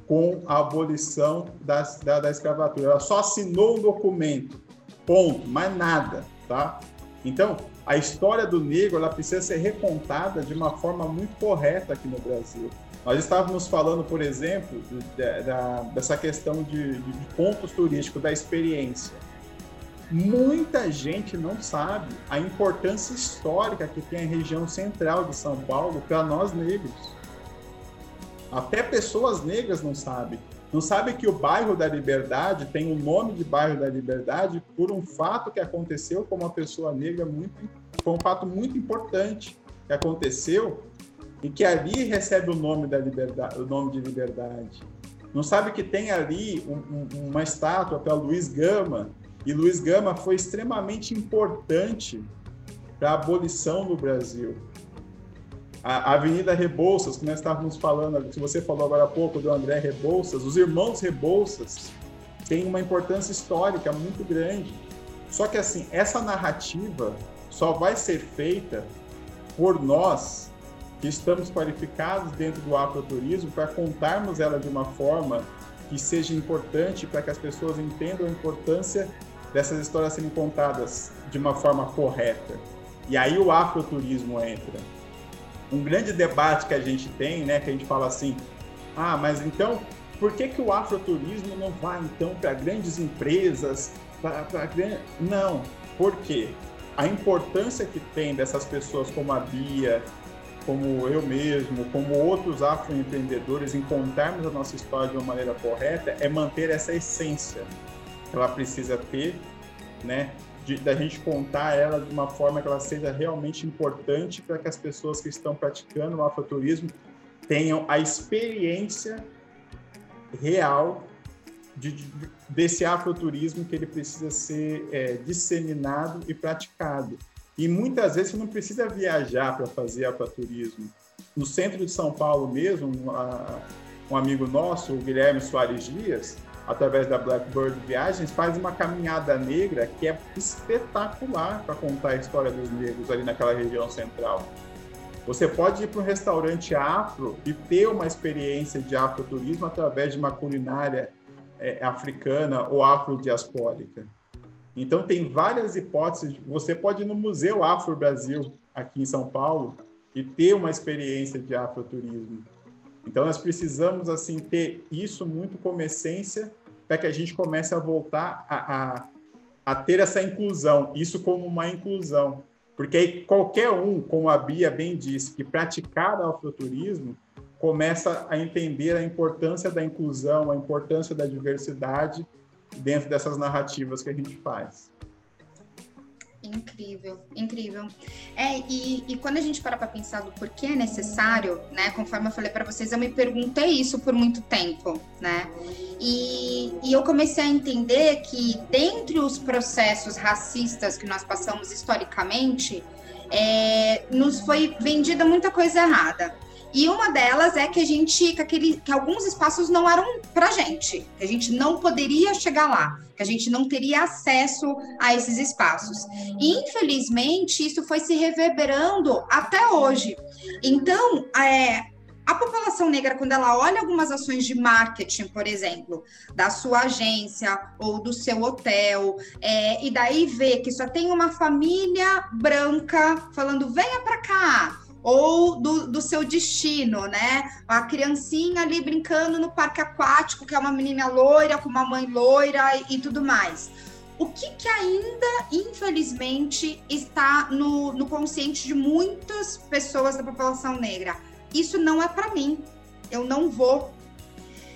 com a abolição da, da, da escravatura. Ela só assinou um documento Ponto, mais nada, tá? Então, a história do negro ela precisa ser recontada de uma forma muito correta aqui no Brasil. Nós estávamos falando, por exemplo, de, de, dessa questão de, de, pontos turísticos, da experiência. Muita gente não sabe a importância histórica que tem a região central de São Paulo para nós negros. Até pessoas negras não sabem. Não sabe que o bairro da Liberdade tem o nome de bairro da Liberdade por um fato que aconteceu com uma pessoa negra muito, foi um fato muito importante que aconteceu e que ali recebe o nome da liberdade, o nome de Liberdade. Não sabe que tem ali um, um, uma estátua para Luiz Gama e Luiz Gama foi extremamente importante para a abolição no Brasil. A Avenida Rebouças, que nós estávamos falando, que você falou agora há pouco do André Rebouças, os irmãos Rebouças têm uma importância histórica muito grande. Só que assim, essa narrativa só vai ser feita por nós que estamos qualificados dentro do afroturismo para contarmos ela de uma forma que seja importante para que as pessoas entendam a importância dessas histórias serem contadas de uma forma correta. E aí o afroturismo entra. Um grande debate que a gente tem, né, que a gente fala assim: "Ah, mas então por que que o afroturismo não vai então para grandes empresas, para não, por quê? A importância que tem dessas pessoas como a Bia, como eu mesmo, como outros afroempreendedores, em contarmos a nossa história de uma maneira correta, é manter essa essência que ela precisa ter, né? De, da gente contar ela de uma forma que ela seja realmente importante para que as pessoas que estão praticando o afroturismo tenham a experiência real de, de, desse afroturismo que ele precisa ser é, disseminado e praticado. E muitas vezes você não precisa viajar para fazer aquaturismo. No centro de São Paulo mesmo, um amigo nosso, o Guilherme Soares Dias, através da Blackbird Viagens, faz uma caminhada negra que é espetacular para contar a história dos negros ali naquela região central. Você pode ir para um restaurante afro e ter uma experiência de afroturismo através de uma culinária é, africana ou afrodiaspórica. Então, tem várias hipóteses. Você pode ir no Museu Afro Brasil, aqui em São Paulo, e ter uma experiência de afroturismo. Então, nós precisamos assim ter isso muito como essência para que a gente comece a voltar a, a, a ter essa inclusão, isso como uma inclusão. Porque aí qualquer um, como a Bia bem disse, que praticar afroturismo, começa a entender a importância da inclusão, a importância da diversidade dentro dessas narrativas que a gente faz. Incrível, incrível. É, e, e quando a gente para para pensar do porquê é necessário, né? Conforme eu falei para vocês, eu me perguntei isso por muito tempo, né? E, e eu comecei a entender que, dentre os processos racistas que nós passamos historicamente, é, nos foi vendida muita coisa errada. E uma delas é que a gente, que, aquele, que alguns espaços não eram para gente, que a gente não poderia chegar lá, que a gente não teria acesso a esses espaços. E infelizmente isso foi se reverberando até hoje. Então, é, a população negra, quando ela olha algumas ações de marketing, por exemplo, da sua agência ou do seu hotel, é, e daí vê que só tem uma família branca falando: venha para cá, ou do, do seu destino, né? A criancinha ali brincando no parque aquático, que é uma menina loira, com uma mãe loira e, e tudo mais. O que, que ainda, infelizmente, está no, no consciente de muitas pessoas da população negra? Isso não é para mim. Eu não vou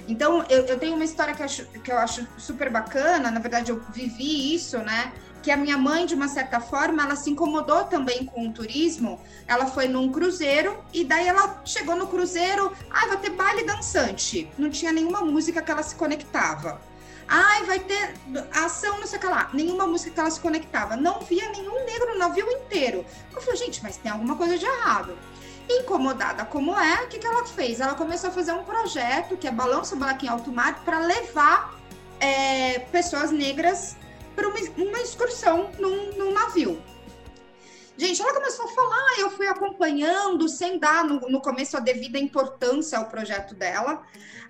então, eu, eu, tenho uma história que acho, que eu acho super bacana, na verdade, eu vivi isso, né? Que a minha mãe, de uma certa forma, ela se incomodou também com o turismo. Ela foi num cruzeiro e daí ela chegou no cruzeiro, ah, vai ter baile dançante. Não tinha nenhuma música que ela se conectava. Ai, vai ter ação, não sei o que lá. Nenhuma música que ela se conectava. Não via nenhum negro no navio inteiro. Eu falei, gente, mas tem alguma coisa de errado. Incomodada como é, o que, que ela fez? Ela começou a fazer um projeto que é Balanço Black em Alto Mar para levar é, pessoas negras para uma, uma excursão num, num navio. Gente, ela começou a falar, eu fui acompanhando, sem dar no, no, começo a devida importância ao projeto dela,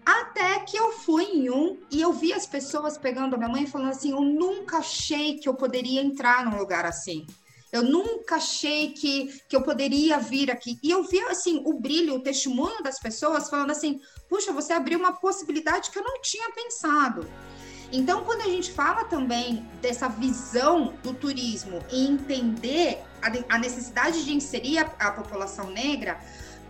até que eu fui em um e eu vi as pessoas pegando a minha mãe e falando assim: eu nunca achei que eu poderia entrar num lugar assim. Eu nunca achei que, que eu poderia vir aqui. E eu vi, assim, o brilho, o testemunho das pessoas falando assim: puxa, você abriu uma possibilidade que eu não tinha pensado. Então, quando a gente fala também dessa visão do turismo e entender a, necessidade de inserir a, a população negra,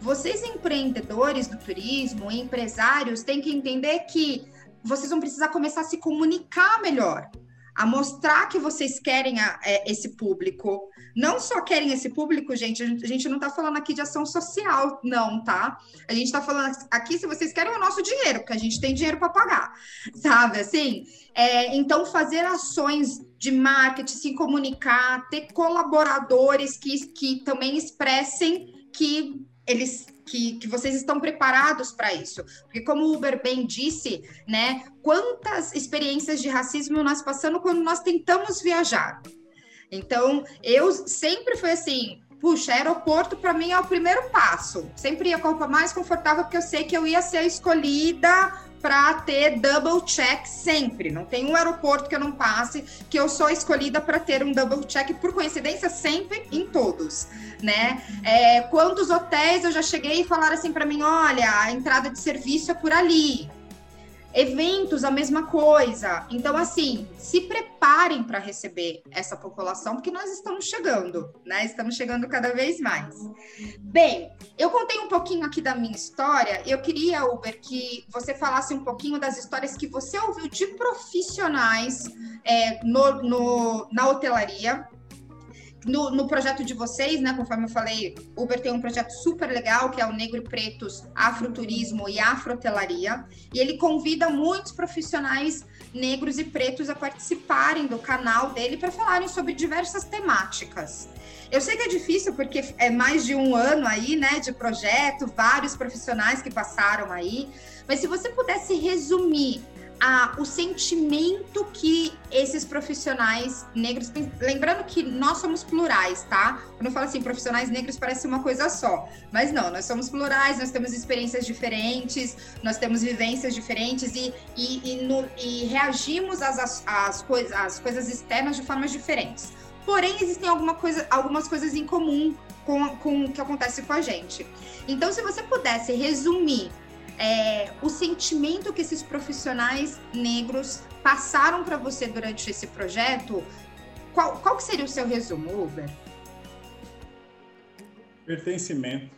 vocês empreendedores do turismo, empresários, têm que entender que vocês vão precisar começar a se comunicar melhor a mostrar que vocês querem a, é, esse público. Não só querem esse público, gente, a gente não está falando aqui de ação social, não, tá? A gente está falando aqui se vocês querem o nosso dinheiro, porque a gente tem dinheiro para pagar, sabe? Assim, é, então, fazer ações de marketing, se comunicar, ter colaboradores que, que também expressem que eles que, que vocês estão preparados para isso. Porque, como o Uber bem disse, né? Quantas experiências de racismo nós passamos quando nós tentamos viajar? Então, eu sempre fui assim, puxa, aeroporto para mim é o primeiro passo. Sempre ia com a roupa mais confortável, porque eu sei que eu ia ser escolhida para ter double check sempre. Não tem um aeroporto que eu não passe que eu sou escolhida para ter um double check por coincidência sempre em todos, né? É, quantos hotéis eu já cheguei e falaram assim para mim, olha, a entrada de serviço é por ali. Eventos, a mesma coisa. Então, assim, se preparem para receber essa população, porque nós estamos chegando, né? Estamos chegando cada vez mais. Bem, eu contei um pouquinho aqui da minha história. Eu queria, Uber, que você falasse um pouquinho das histórias que você ouviu de profissionais é, no, no, na hotelaria no, no, projeto de vocês, né, conforme eu falei, Uber tem um projeto super legal que é o Negro e Pretos Afroturismo e Afrotelaria, e ele convida muitos profissionais negros e pretos a participarem do canal dele para falarem sobre diversas temáticas. Eu sei que é difícil porque é mais de um ano aí, né, de projeto, vários profissionais que passaram aí, mas se você pudesse resumir a, o sentimento que esses profissionais negros. Lembrando que nós somos plurais, tá? Quando eu falo assim, profissionais negros parece uma coisa só. Mas não, nós somos plurais, nós temos experiências diferentes, nós temos vivências diferentes e, e, e, no, e reagimos às, às, às, coisas, às coisas externas de formas diferentes. Porém, existem alguma coisa, algumas coisas em comum com, com o que acontece com a gente. Então, se você pudesse resumir é, o sentimento que esses profissionais negros passaram para você durante esse projeto, qual, qual que seria o seu resumo, Uber? Pertencimento.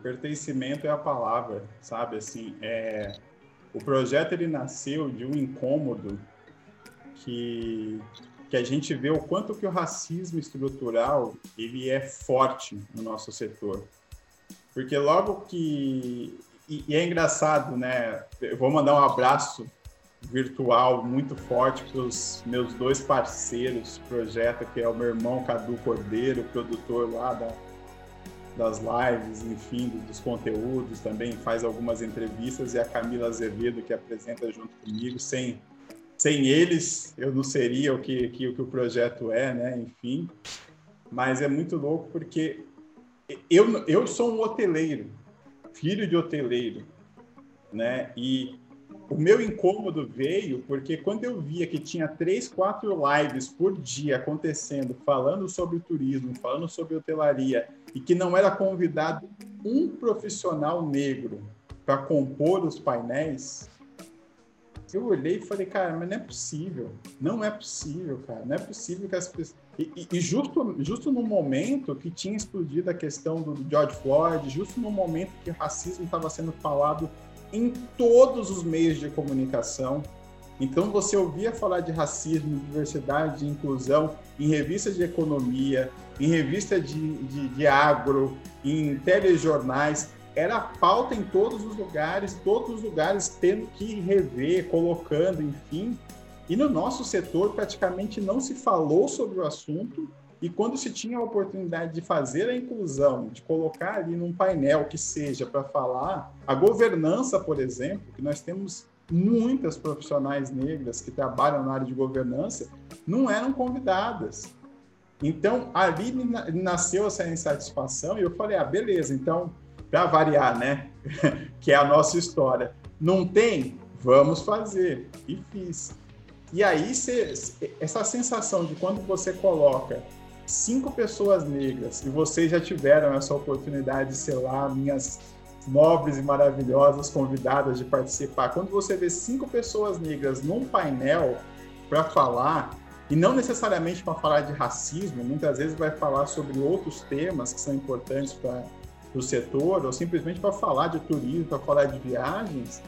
Pertencimento é a palavra, sabe? Assim, é... o projeto ele nasceu de um incômodo que que a gente vê o quanto que o racismo estrutural ele é forte no nosso setor. Porque logo que e, e, é engraçado, né? Eu vou mandar um abraço virtual muito forte para os meus dois parceiros projeto, que é o meu irmão Cadu Cordeiro, produtor lá da, das lives, enfim, dos conteúdos, também faz algumas entrevistas, e a Camila Azevedo, que apresenta junto comigo. Sem, sem eles, eu não seria o que, que, o que o projeto é, né? Enfim. Mas é muito louco porque eu, eu sou um hoteleiro, filho de hoteleiro, né? E o meu incômodo veio porque quando eu via que tinha três, quatro lives por dia acontecendo, falando sobre turismo, falando sobre hotelaria, e que não era convidado um profissional negro para compor os painéis, eu olhei e falei, cara, mas não é possível. Não é possível, cara. Não é possível que as pessoas. E, e, justo, justo no momento que tinha explodido a questão do George Floyd, justo no momento que racismo estava sendo falado em todos os meios de comunicação. Então você ouvia falar de racismo, diversidade, de inclusão em revistas de economia, em revista de, de, de agro, em telejornais era pauta em todos os lugares, todos os lugares tendo que rever, colocando, enfim. E no nosso setor praticamente não se falou sobre o assunto. E quando se tinha a oportunidade de fazer a inclusão, de colocar ali num painel que seja para falar a governança, por exemplo, que nós temos muitas profissionais negras que trabalham na área de governança, não eram convidadas. Então, ali nasceu essa insatisfação e eu falei: ah, beleza, então para variar, né? que é a nossa história. Não tem? Vamos fazer. E fiz. E aí, cê, essa sensação de quando você coloca cinco pessoas negras, e vocês já tiveram essa oportunidade de ser lá, minhas nobres e maravilhosas convidadas de participar, quando você vê cinco pessoas negras num painel para falar, e não necessariamente para falar de racismo, muitas vezes vai falar sobre outros temas que são importantes para do setor, ou simplesmente para falar de turismo, para falar de viagens,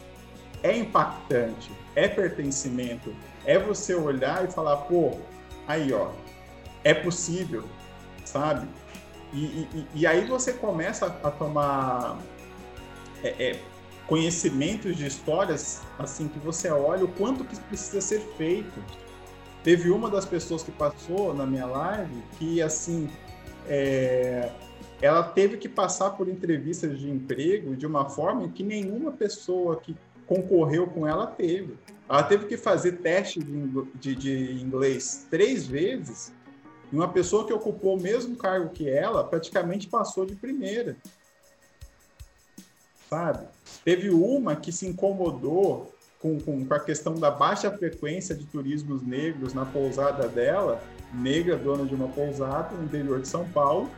é impactante, é pertencimento, é você olhar e falar, pô, aí ó, é possível, sabe? E, e, e aí você começa a, tomar é, é, conhecimentos de histórias, assim, que você olha o quanto que precisa ser feito. Teve uma das pessoas que passou na minha live que, assim, é, ela teve que passar por entrevistas de emprego de uma forma que nenhuma pessoa que concorreu com ela teve. Ela teve que fazer teste de, de, inglês três vezes e uma pessoa que ocupou o mesmo cargo que ela praticamente passou de primeira. Sabe? Teve uma que se incomodou com, com, com, a questão da baixa frequência de turismos negros na pousada dela, negra, dona de uma pousada no interior de São Paulo,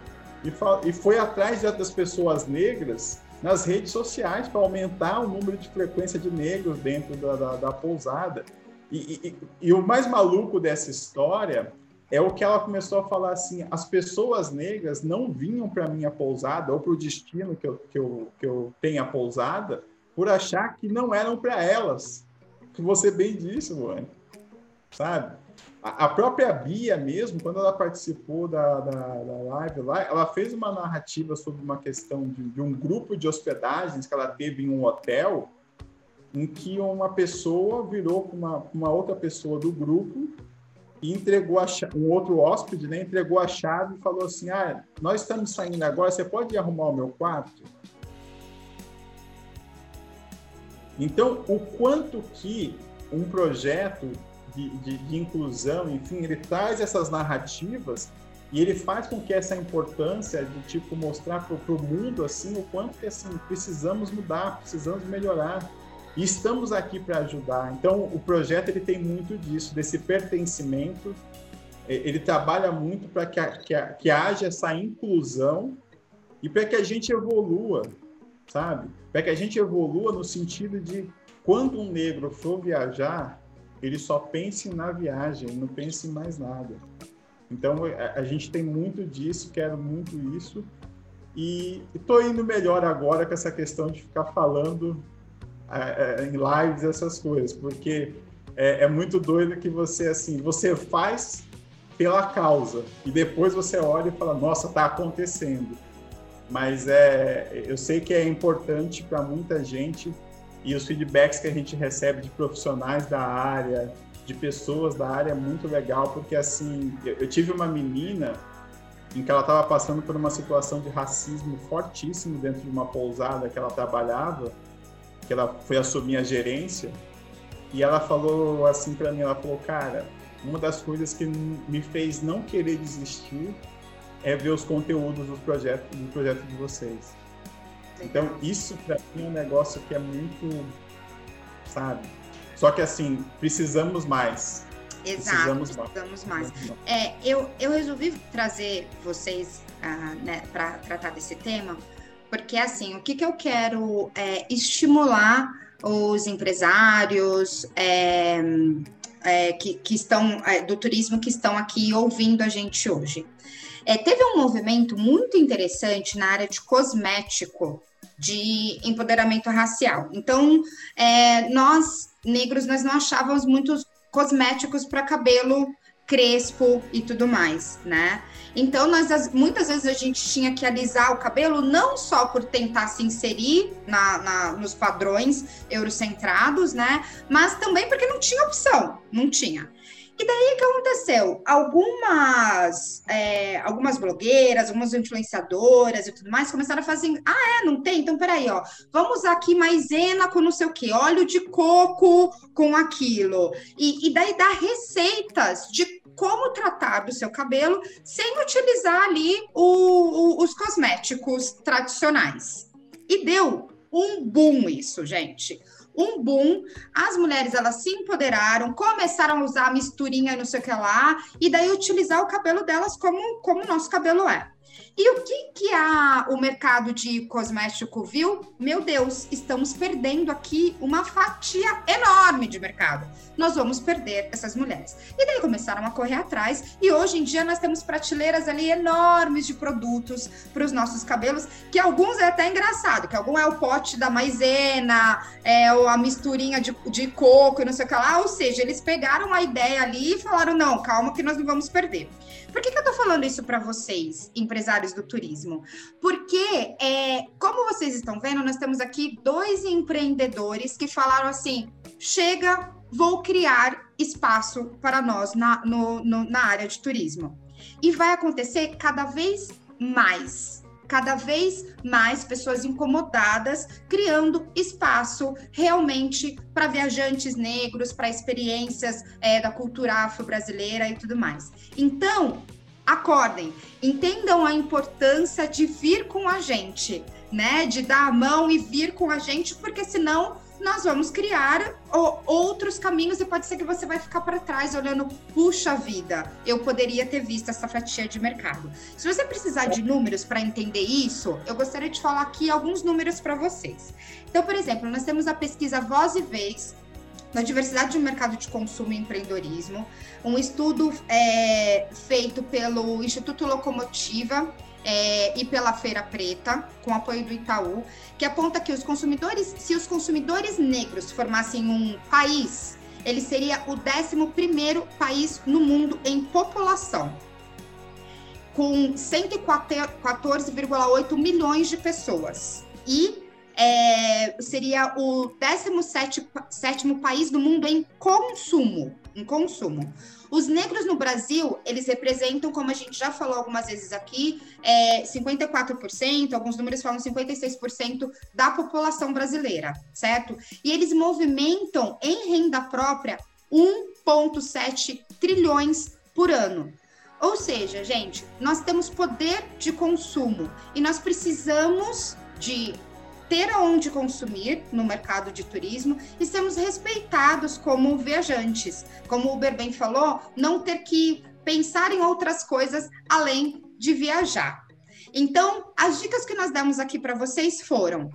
e, e foi atrás das pessoas negras nas redes sociais para aumentar o número de frequência de negros dentro da, da, da pousada. E, e, e, o mais maluco dessa história é o que ela começou a falar assim: as pessoas negras não vinham para minha pousada ou para o destino que eu, que, eu, que eu tenho a pousada por achar que não eram para elas. Que você bem disse, Luane. Sabe? A própria Bia mesmo, quando ela participou da, da, da, live lá, ela fez uma narrativa sobre uma questão de, de, um grupo de hospedagens que ela teve em um hotel, em que uma pessoa virou com uma, uma outra pessoa do grupo e entregou a um outro hóspede, né, entregou a chave e falou assim, ah, nós estamos saindo agora, você pode arrumar o meu quarto? Então, o quanto que um projeto de, de, de inclusão, enfim, ele traz essas narrativas e ele faz com que essa importância de tipo mostrar para o mundo assim o quanto que assim precisamos mudar, precisamos melhorar e estamos aqui para ajudar. Então o projeto ele tem muito disso, desse pertencimento. Ele trabalha muito para que, que, que haja essa inclusão e para que a gente evolua, sabe? Para que a gente evolua no sentido de quando um negro for viajar, ele só pense na viagem, não pense em mais nada. Então a, a gente tem muito disso, quero muito isso. E estou indo melhor agora com essa questão de ficar falando é, é, em lives essas coisas, porque é, é, muito doido que você assim, você faz pela causa e depois você olha e fala, nossa, está acontecendo. Mas é, eu sei que é importante para muita gente e os feedbacks que a gente recebe de profissionais da área, de pessoas da área é muito legal, porque assim, eu tive uma menina em que ela estava passando por uma situação de racismo fortíssimo dentro de uma pousada que ela trabalhava, que ela foi assumir a gerência, e ela falou assim para mim, ela falou, cara, uma das coisas que me fez não querer desistir é ver os conteúdos do projeto, do projeto de vocês. Então, isso para mim é um negócio que é muito, sabe? Só que assim, precisamos mais. Exato, precisamos, precisamos mais. mais. É, eu, eu resolvi trazer vocês uh, né, para tratar desse tema, porque assim, o que, que eu quero é estimular os empresários é, é, que, que estão é, do turismo que estão aqui ouvindo a gente hoje. É, teve um movimento muito interessante na área de cosmético de empoderamento racial. Então, é, nós, negros, nós não achávamos muitos cosméticos para cabelo crespo e tudo mais, né? Então, nós, muitas vezes a gente tinha que alisar o cabelo não só por tentar se inserir na, na, nos padrões eurocentrados, né? Mas também porque não tinha opção, não tinha. E daí o que aconteceu? Algumas, é, algumas blogueiras, algumas influenciadoras e tudo mais começaram a fazer. Ah, é? Não tem? Então, peraí, ó. Vamos usar aqui maisena com não sei o quê, óleo de coco com aquilo. E, e daí dá receitas de como tratar do seu cabelo sem utilizar ali o, o, os cosméticos tradicionais. E deu um boom isso, gente um boom, as mulheres elas se empoderaram, começaram a usar misturinha não sei o que lá, e daí utilizar o cabelo delas como, como o nosso cabelo é. E o que, que a, o mercado de cosmético viu? Meu Deus, estamos perdendo aqui uma fatia enorme de mercado. Nós vamos perder essas mulheres. E daí começaram a correr atrás, e hoje em dia nós temos prateleiras ali enormes de produtos para os nossos cabelos, que alguns é até engraçado, que algum é o pote da maisena, é a misturinha de, de coco e não sei o que lá. Ou seja, eles pegaram a ideia ali e falaram: não, calma, que nós não vamos perder. Por que, que eu tô falando isso para vocês, empresários do turismo? Porque, é, como vocês estão vendo, nós temos aqui dois empreendedores que falaram assim: chega, vou criar espaço para nós na, no, no, na área de turismo. E vai acontecer cada vez mais. Cada vez mais pessoas incomodadas, criando espaço realmente para viajantes negros, para experiências é, da cultura afro-brasileira e tudo mais. Então, acordem, entendam a importância de vir com a gente, né? De dar a mão e vir com a gente, porque senão nós vamos criar outros caminhos e pode ser que você vai ficar para trás olhando, puxa vida, eu poderia ter visto essa fatia de mercado. Se você precisar de números para entender isso, eu gostaria de falar aqui alguns números para vocês. Então, por exemplo, nós temos a pesquisa Voz e Vez na diversidade do mercado de consumo e empreendedorismo, um estudo é, feito pelo Instituto Locomotiva é, e pela Feira Preta, com apoio do Itaú, que aponta que os consumidores, se os consumidores negros formassem um país, ele seria o 11 país no mundo em população, com 114,8 milhões de pessoas. E é, seria o 17 país do mundo em consumo, em consumo. Os negros no Brasil, eles representam, como a gente já falou algumas vezes aqui, é, 54%, alguns números falam 56% da população brasileira, certo? E eles movimentam em renda própria 1,7 trilhões por ano. Ou seja, gente, nós temos poder de consumo e nós precisamos de ter aonde consumir no mercado de turismo e sermos respeitados como viajantes. Como o Uber bem falou, não ter que pensar em outras coisas além de viajar. Então, as dicas que nós demos aqui para vocês foram: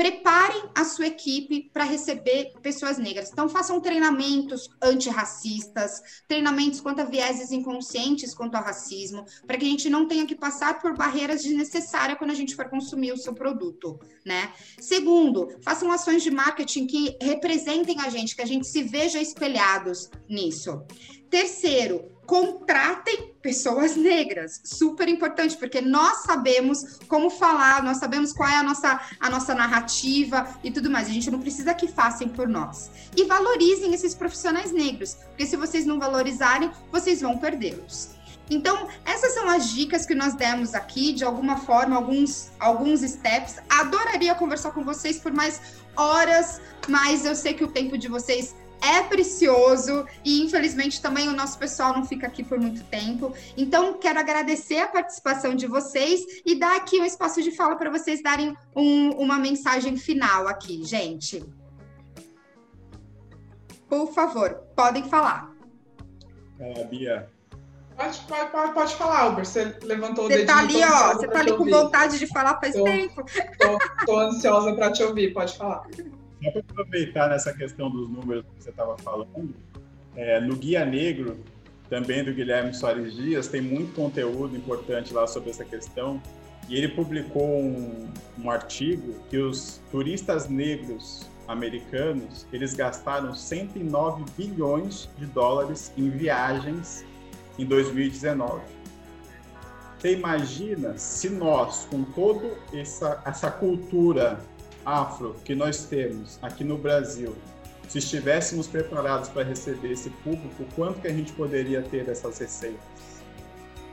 Preparem a sua equipe para receber pessoas negras. Então, façam treinamentos antirracistas, treinamentos quanto a vieses inconscientes quanto ao racismo, para que a gente não tenha que passar por barreiras desnecessárias quando a gente for consumir o seu produto, né? Segundo, façam ações de marketing que representem a gente, que a gente se veja espelhados nisso. Terceiro, contratem pessoas negras. Super importante, porque nós sabemos como falar, nós sabemos qual é a nossa, a nossa narrativa e tudo mais. A gente não precisa que façam por nós. E valorizem esses profissionais negros, porque se vocês não valorizarem, vocês vão perdê-los. Então, essas são as dicas que nós demos aqui, de alguma forma, alguns, alguns steps. Adoraria conversar com vocês por mais horas, mas eu sei que o tempo de vocês é precioso e infelizmente também o nosso pessoal não fica aqui por muito tempo. Então, quero agradecer a participação de vocês e dar aqui um espaço de fala para vocês darem um, uma mensagem final aqui, gente. Por favor, podem falar. É, Bia. Pode, pode, pode, pode falar, Albert. Você levantou você o dedinho. Tá ali, ó, você tá ali com vontade de falar faz tô, tempo. Tô, tô ansiosa para te ouvir, pode falar. Só para aproveitar nessa questão dos números que você estava falando, é, no Guia Negro, também do Guilherme Soares Dias, tem muito conteúdo importante lá sobre essa questão. E ele publicou um, um artigo que os turistas negros americanos eles gastaram 109 bilhões de dólares em viagens em 2019. Você imagina se nós, com toda essa, essa cultura afro que nós temos aqui no Brasil, se estivéssemos preparados para receber esse público, quanto que a gente poderia ter dessas receitas?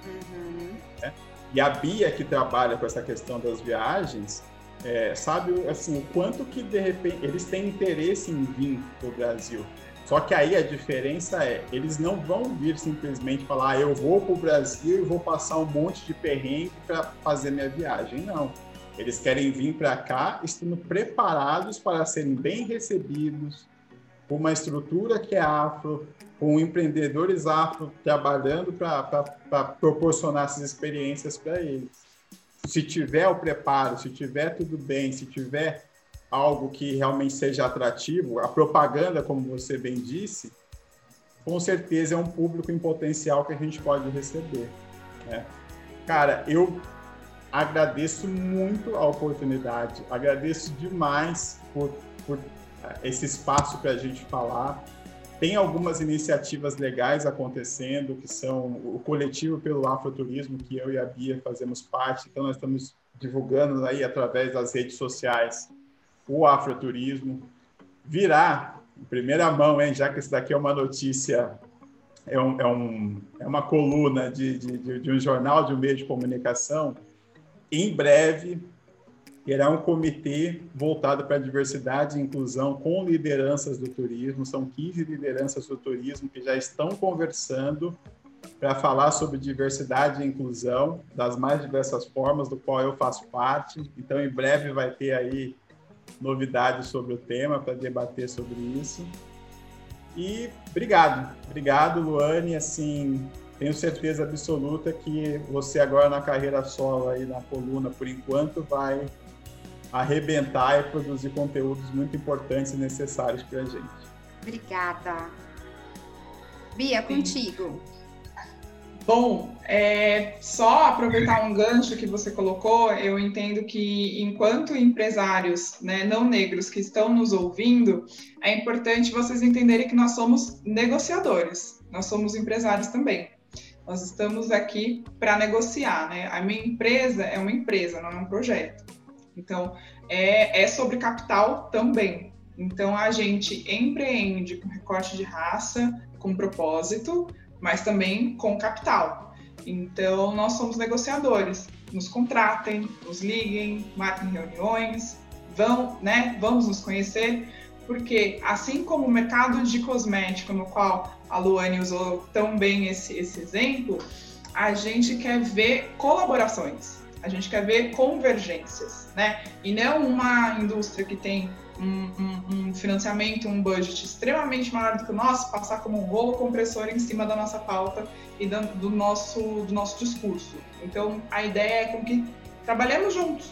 Uhum. É? E a Bia, que trabalha com essa questão das viagens, é, sabe assim, o quanto que de repente eles têm interesse em vir para o Brasil. Só que aí a diferença é, eles não vão vir simplesmente falar, ah, eu vou para o Brasil e vou passar um monte de perrengue para fazer minha viagem. Não eles querem vir para cá estando preparados para serem bem recebidos, com uma estrutura que é afro, com empreendedores afro trabalhando para proporcionar essas experiências para eles. Se tiver o preparo, se tiver tudo bem, se tiver algo que realmente seja atrativo, a propaganda, como você bem disse, com certeza é um público em potencial que a gente pode receber. Né? Cara, eu agradeço muito a oportunidade, agradeço demais por, por eh, esse espaço para a gente falar. Tem algumas iniciativas legais acontecendo, que são o coletivo pelo Afroturismo, que eu e a Bia fazemos parte, então nós estamos divulgando aí através das redes sociais o Afroturismo. Virá, em primeira mão, hein, já que isso daqui é uma notícia, é, um, é, um, é uma coluna de, de, de um jornal, de um meio de comunicação, em breve, terá um comitê voltado para a diversidade e inclusão com lideranças do turismo. São 15 lideranças do turismo que já estão conversando para falar sobre diversidade e inclusão das mais diversas formas, do qual eu faço parte. Então, em breve vai ter aí novidades sobre o tema para debater sobre isso. E obrigado, obrigado, Luane. Assim, tenho certeza absoluta que você agora na carreira solo aí na coluna, por enquanto, vai arrebentar e produzir conteúdos muito importantes e necessários para a gente. Obrigada. Bia, contigo. Bom, é, só aproveitar um gancho que você colocou, eu entendo que enquanto empresários né, não negros que estão nos ouvindo, é importante vocês entenderem que nós somos negociadores, nós somos empresários também. Nós estamos aqui para negociar, né? A minha empresa é uma empresa, não é um projeto. Então, é, é sobre capital também. Então, a gente empreende com recorte de raça, com propósito, mas também com capital. Então, nós somos negociadores. Nos contratem, nos liguem, marquem reuniões, vão, né, vamos nos conhecer, porque assim como o mercado de cosmético, no qual a Luane usou tão bem esse, esse exemplo, a gente quer ver colaborações, a gente quer ver convergências, né? E não uma indústria que tem um, um, um, financiamento, um budget extremamente maior do que o nosso, passar como um rolo compressor em cima da nossa pauta e do, do, nosso, do nosso discurso. Então, a ideia é com que trabalhemos juntos,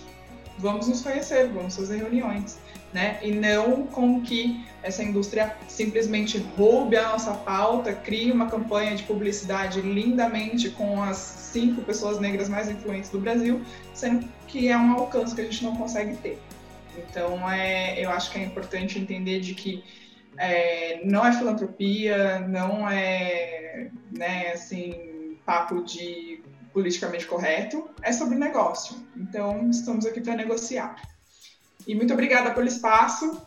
vamos nos conhecer, vamos fazer reuniões, né? E não com que essa indústria simplesmente roube a nossa pauta, crie uma campanha de publicidade lindamente com as cinco pessoas negras mais influentes do Brasil, sendo que é um alcance que a gente não consegue ter. Então, é, eu acho que é importante entender de que é, não é filantropia, não é, né, assim, papo de politicamente correto, é sobre negócio. Então, estamos aqui para negociar. E muito obrigada pelo espaço,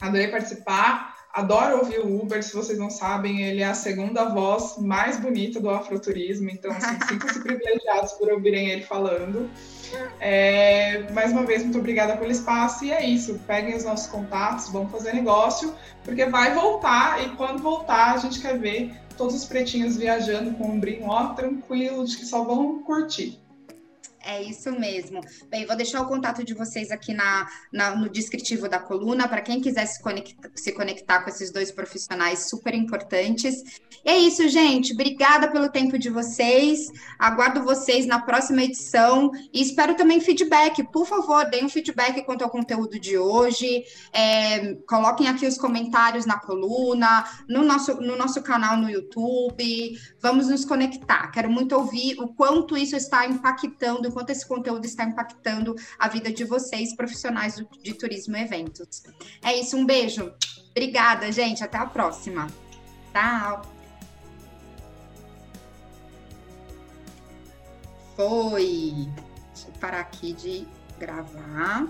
adorei participar. Adoro ouvir o Uber, se vocês não sabem, ele é a segunda voz mais bonita do afroturismo, então assim, sintam-se privilegiados por ouvirem ele falando. É, mais uma vez, muito obrigada pelo espaço. E é isso. Peguem os nossos contatos, vamos fazer negócio, porque vai voltar. E quando voltar, a gente quer ver todos os pretinhos viajando com um brinco ó, tranquilo, de que só vão curtir. É isso mesmo. Bem, vou deixar o contato de vocês aqui na, na no descritivo da coluna, para quem quiser se conectar, se conectar com esses dois profissionais super importantes. E é isso, gente. Obrigada pelo tempo de vocês. Aguardo vocês na próxima edição e espero também feedback. Por favor, deem um feedback quanto ao conteúdo de hoje. É, coloquem aqui os comentários na coluna, no nosso, no nosso canal no YouTube. Vamos nos conectar. Quero muito ouvir o quanto isso está impactando quanto esse conteúdo está impactando a vida de vocês, profissionais de turismo e eventos. É isso, um beijo. Obrigada, gente. Até a próxima. Tchau. Foi. Deixa eu parar aqui de gravar.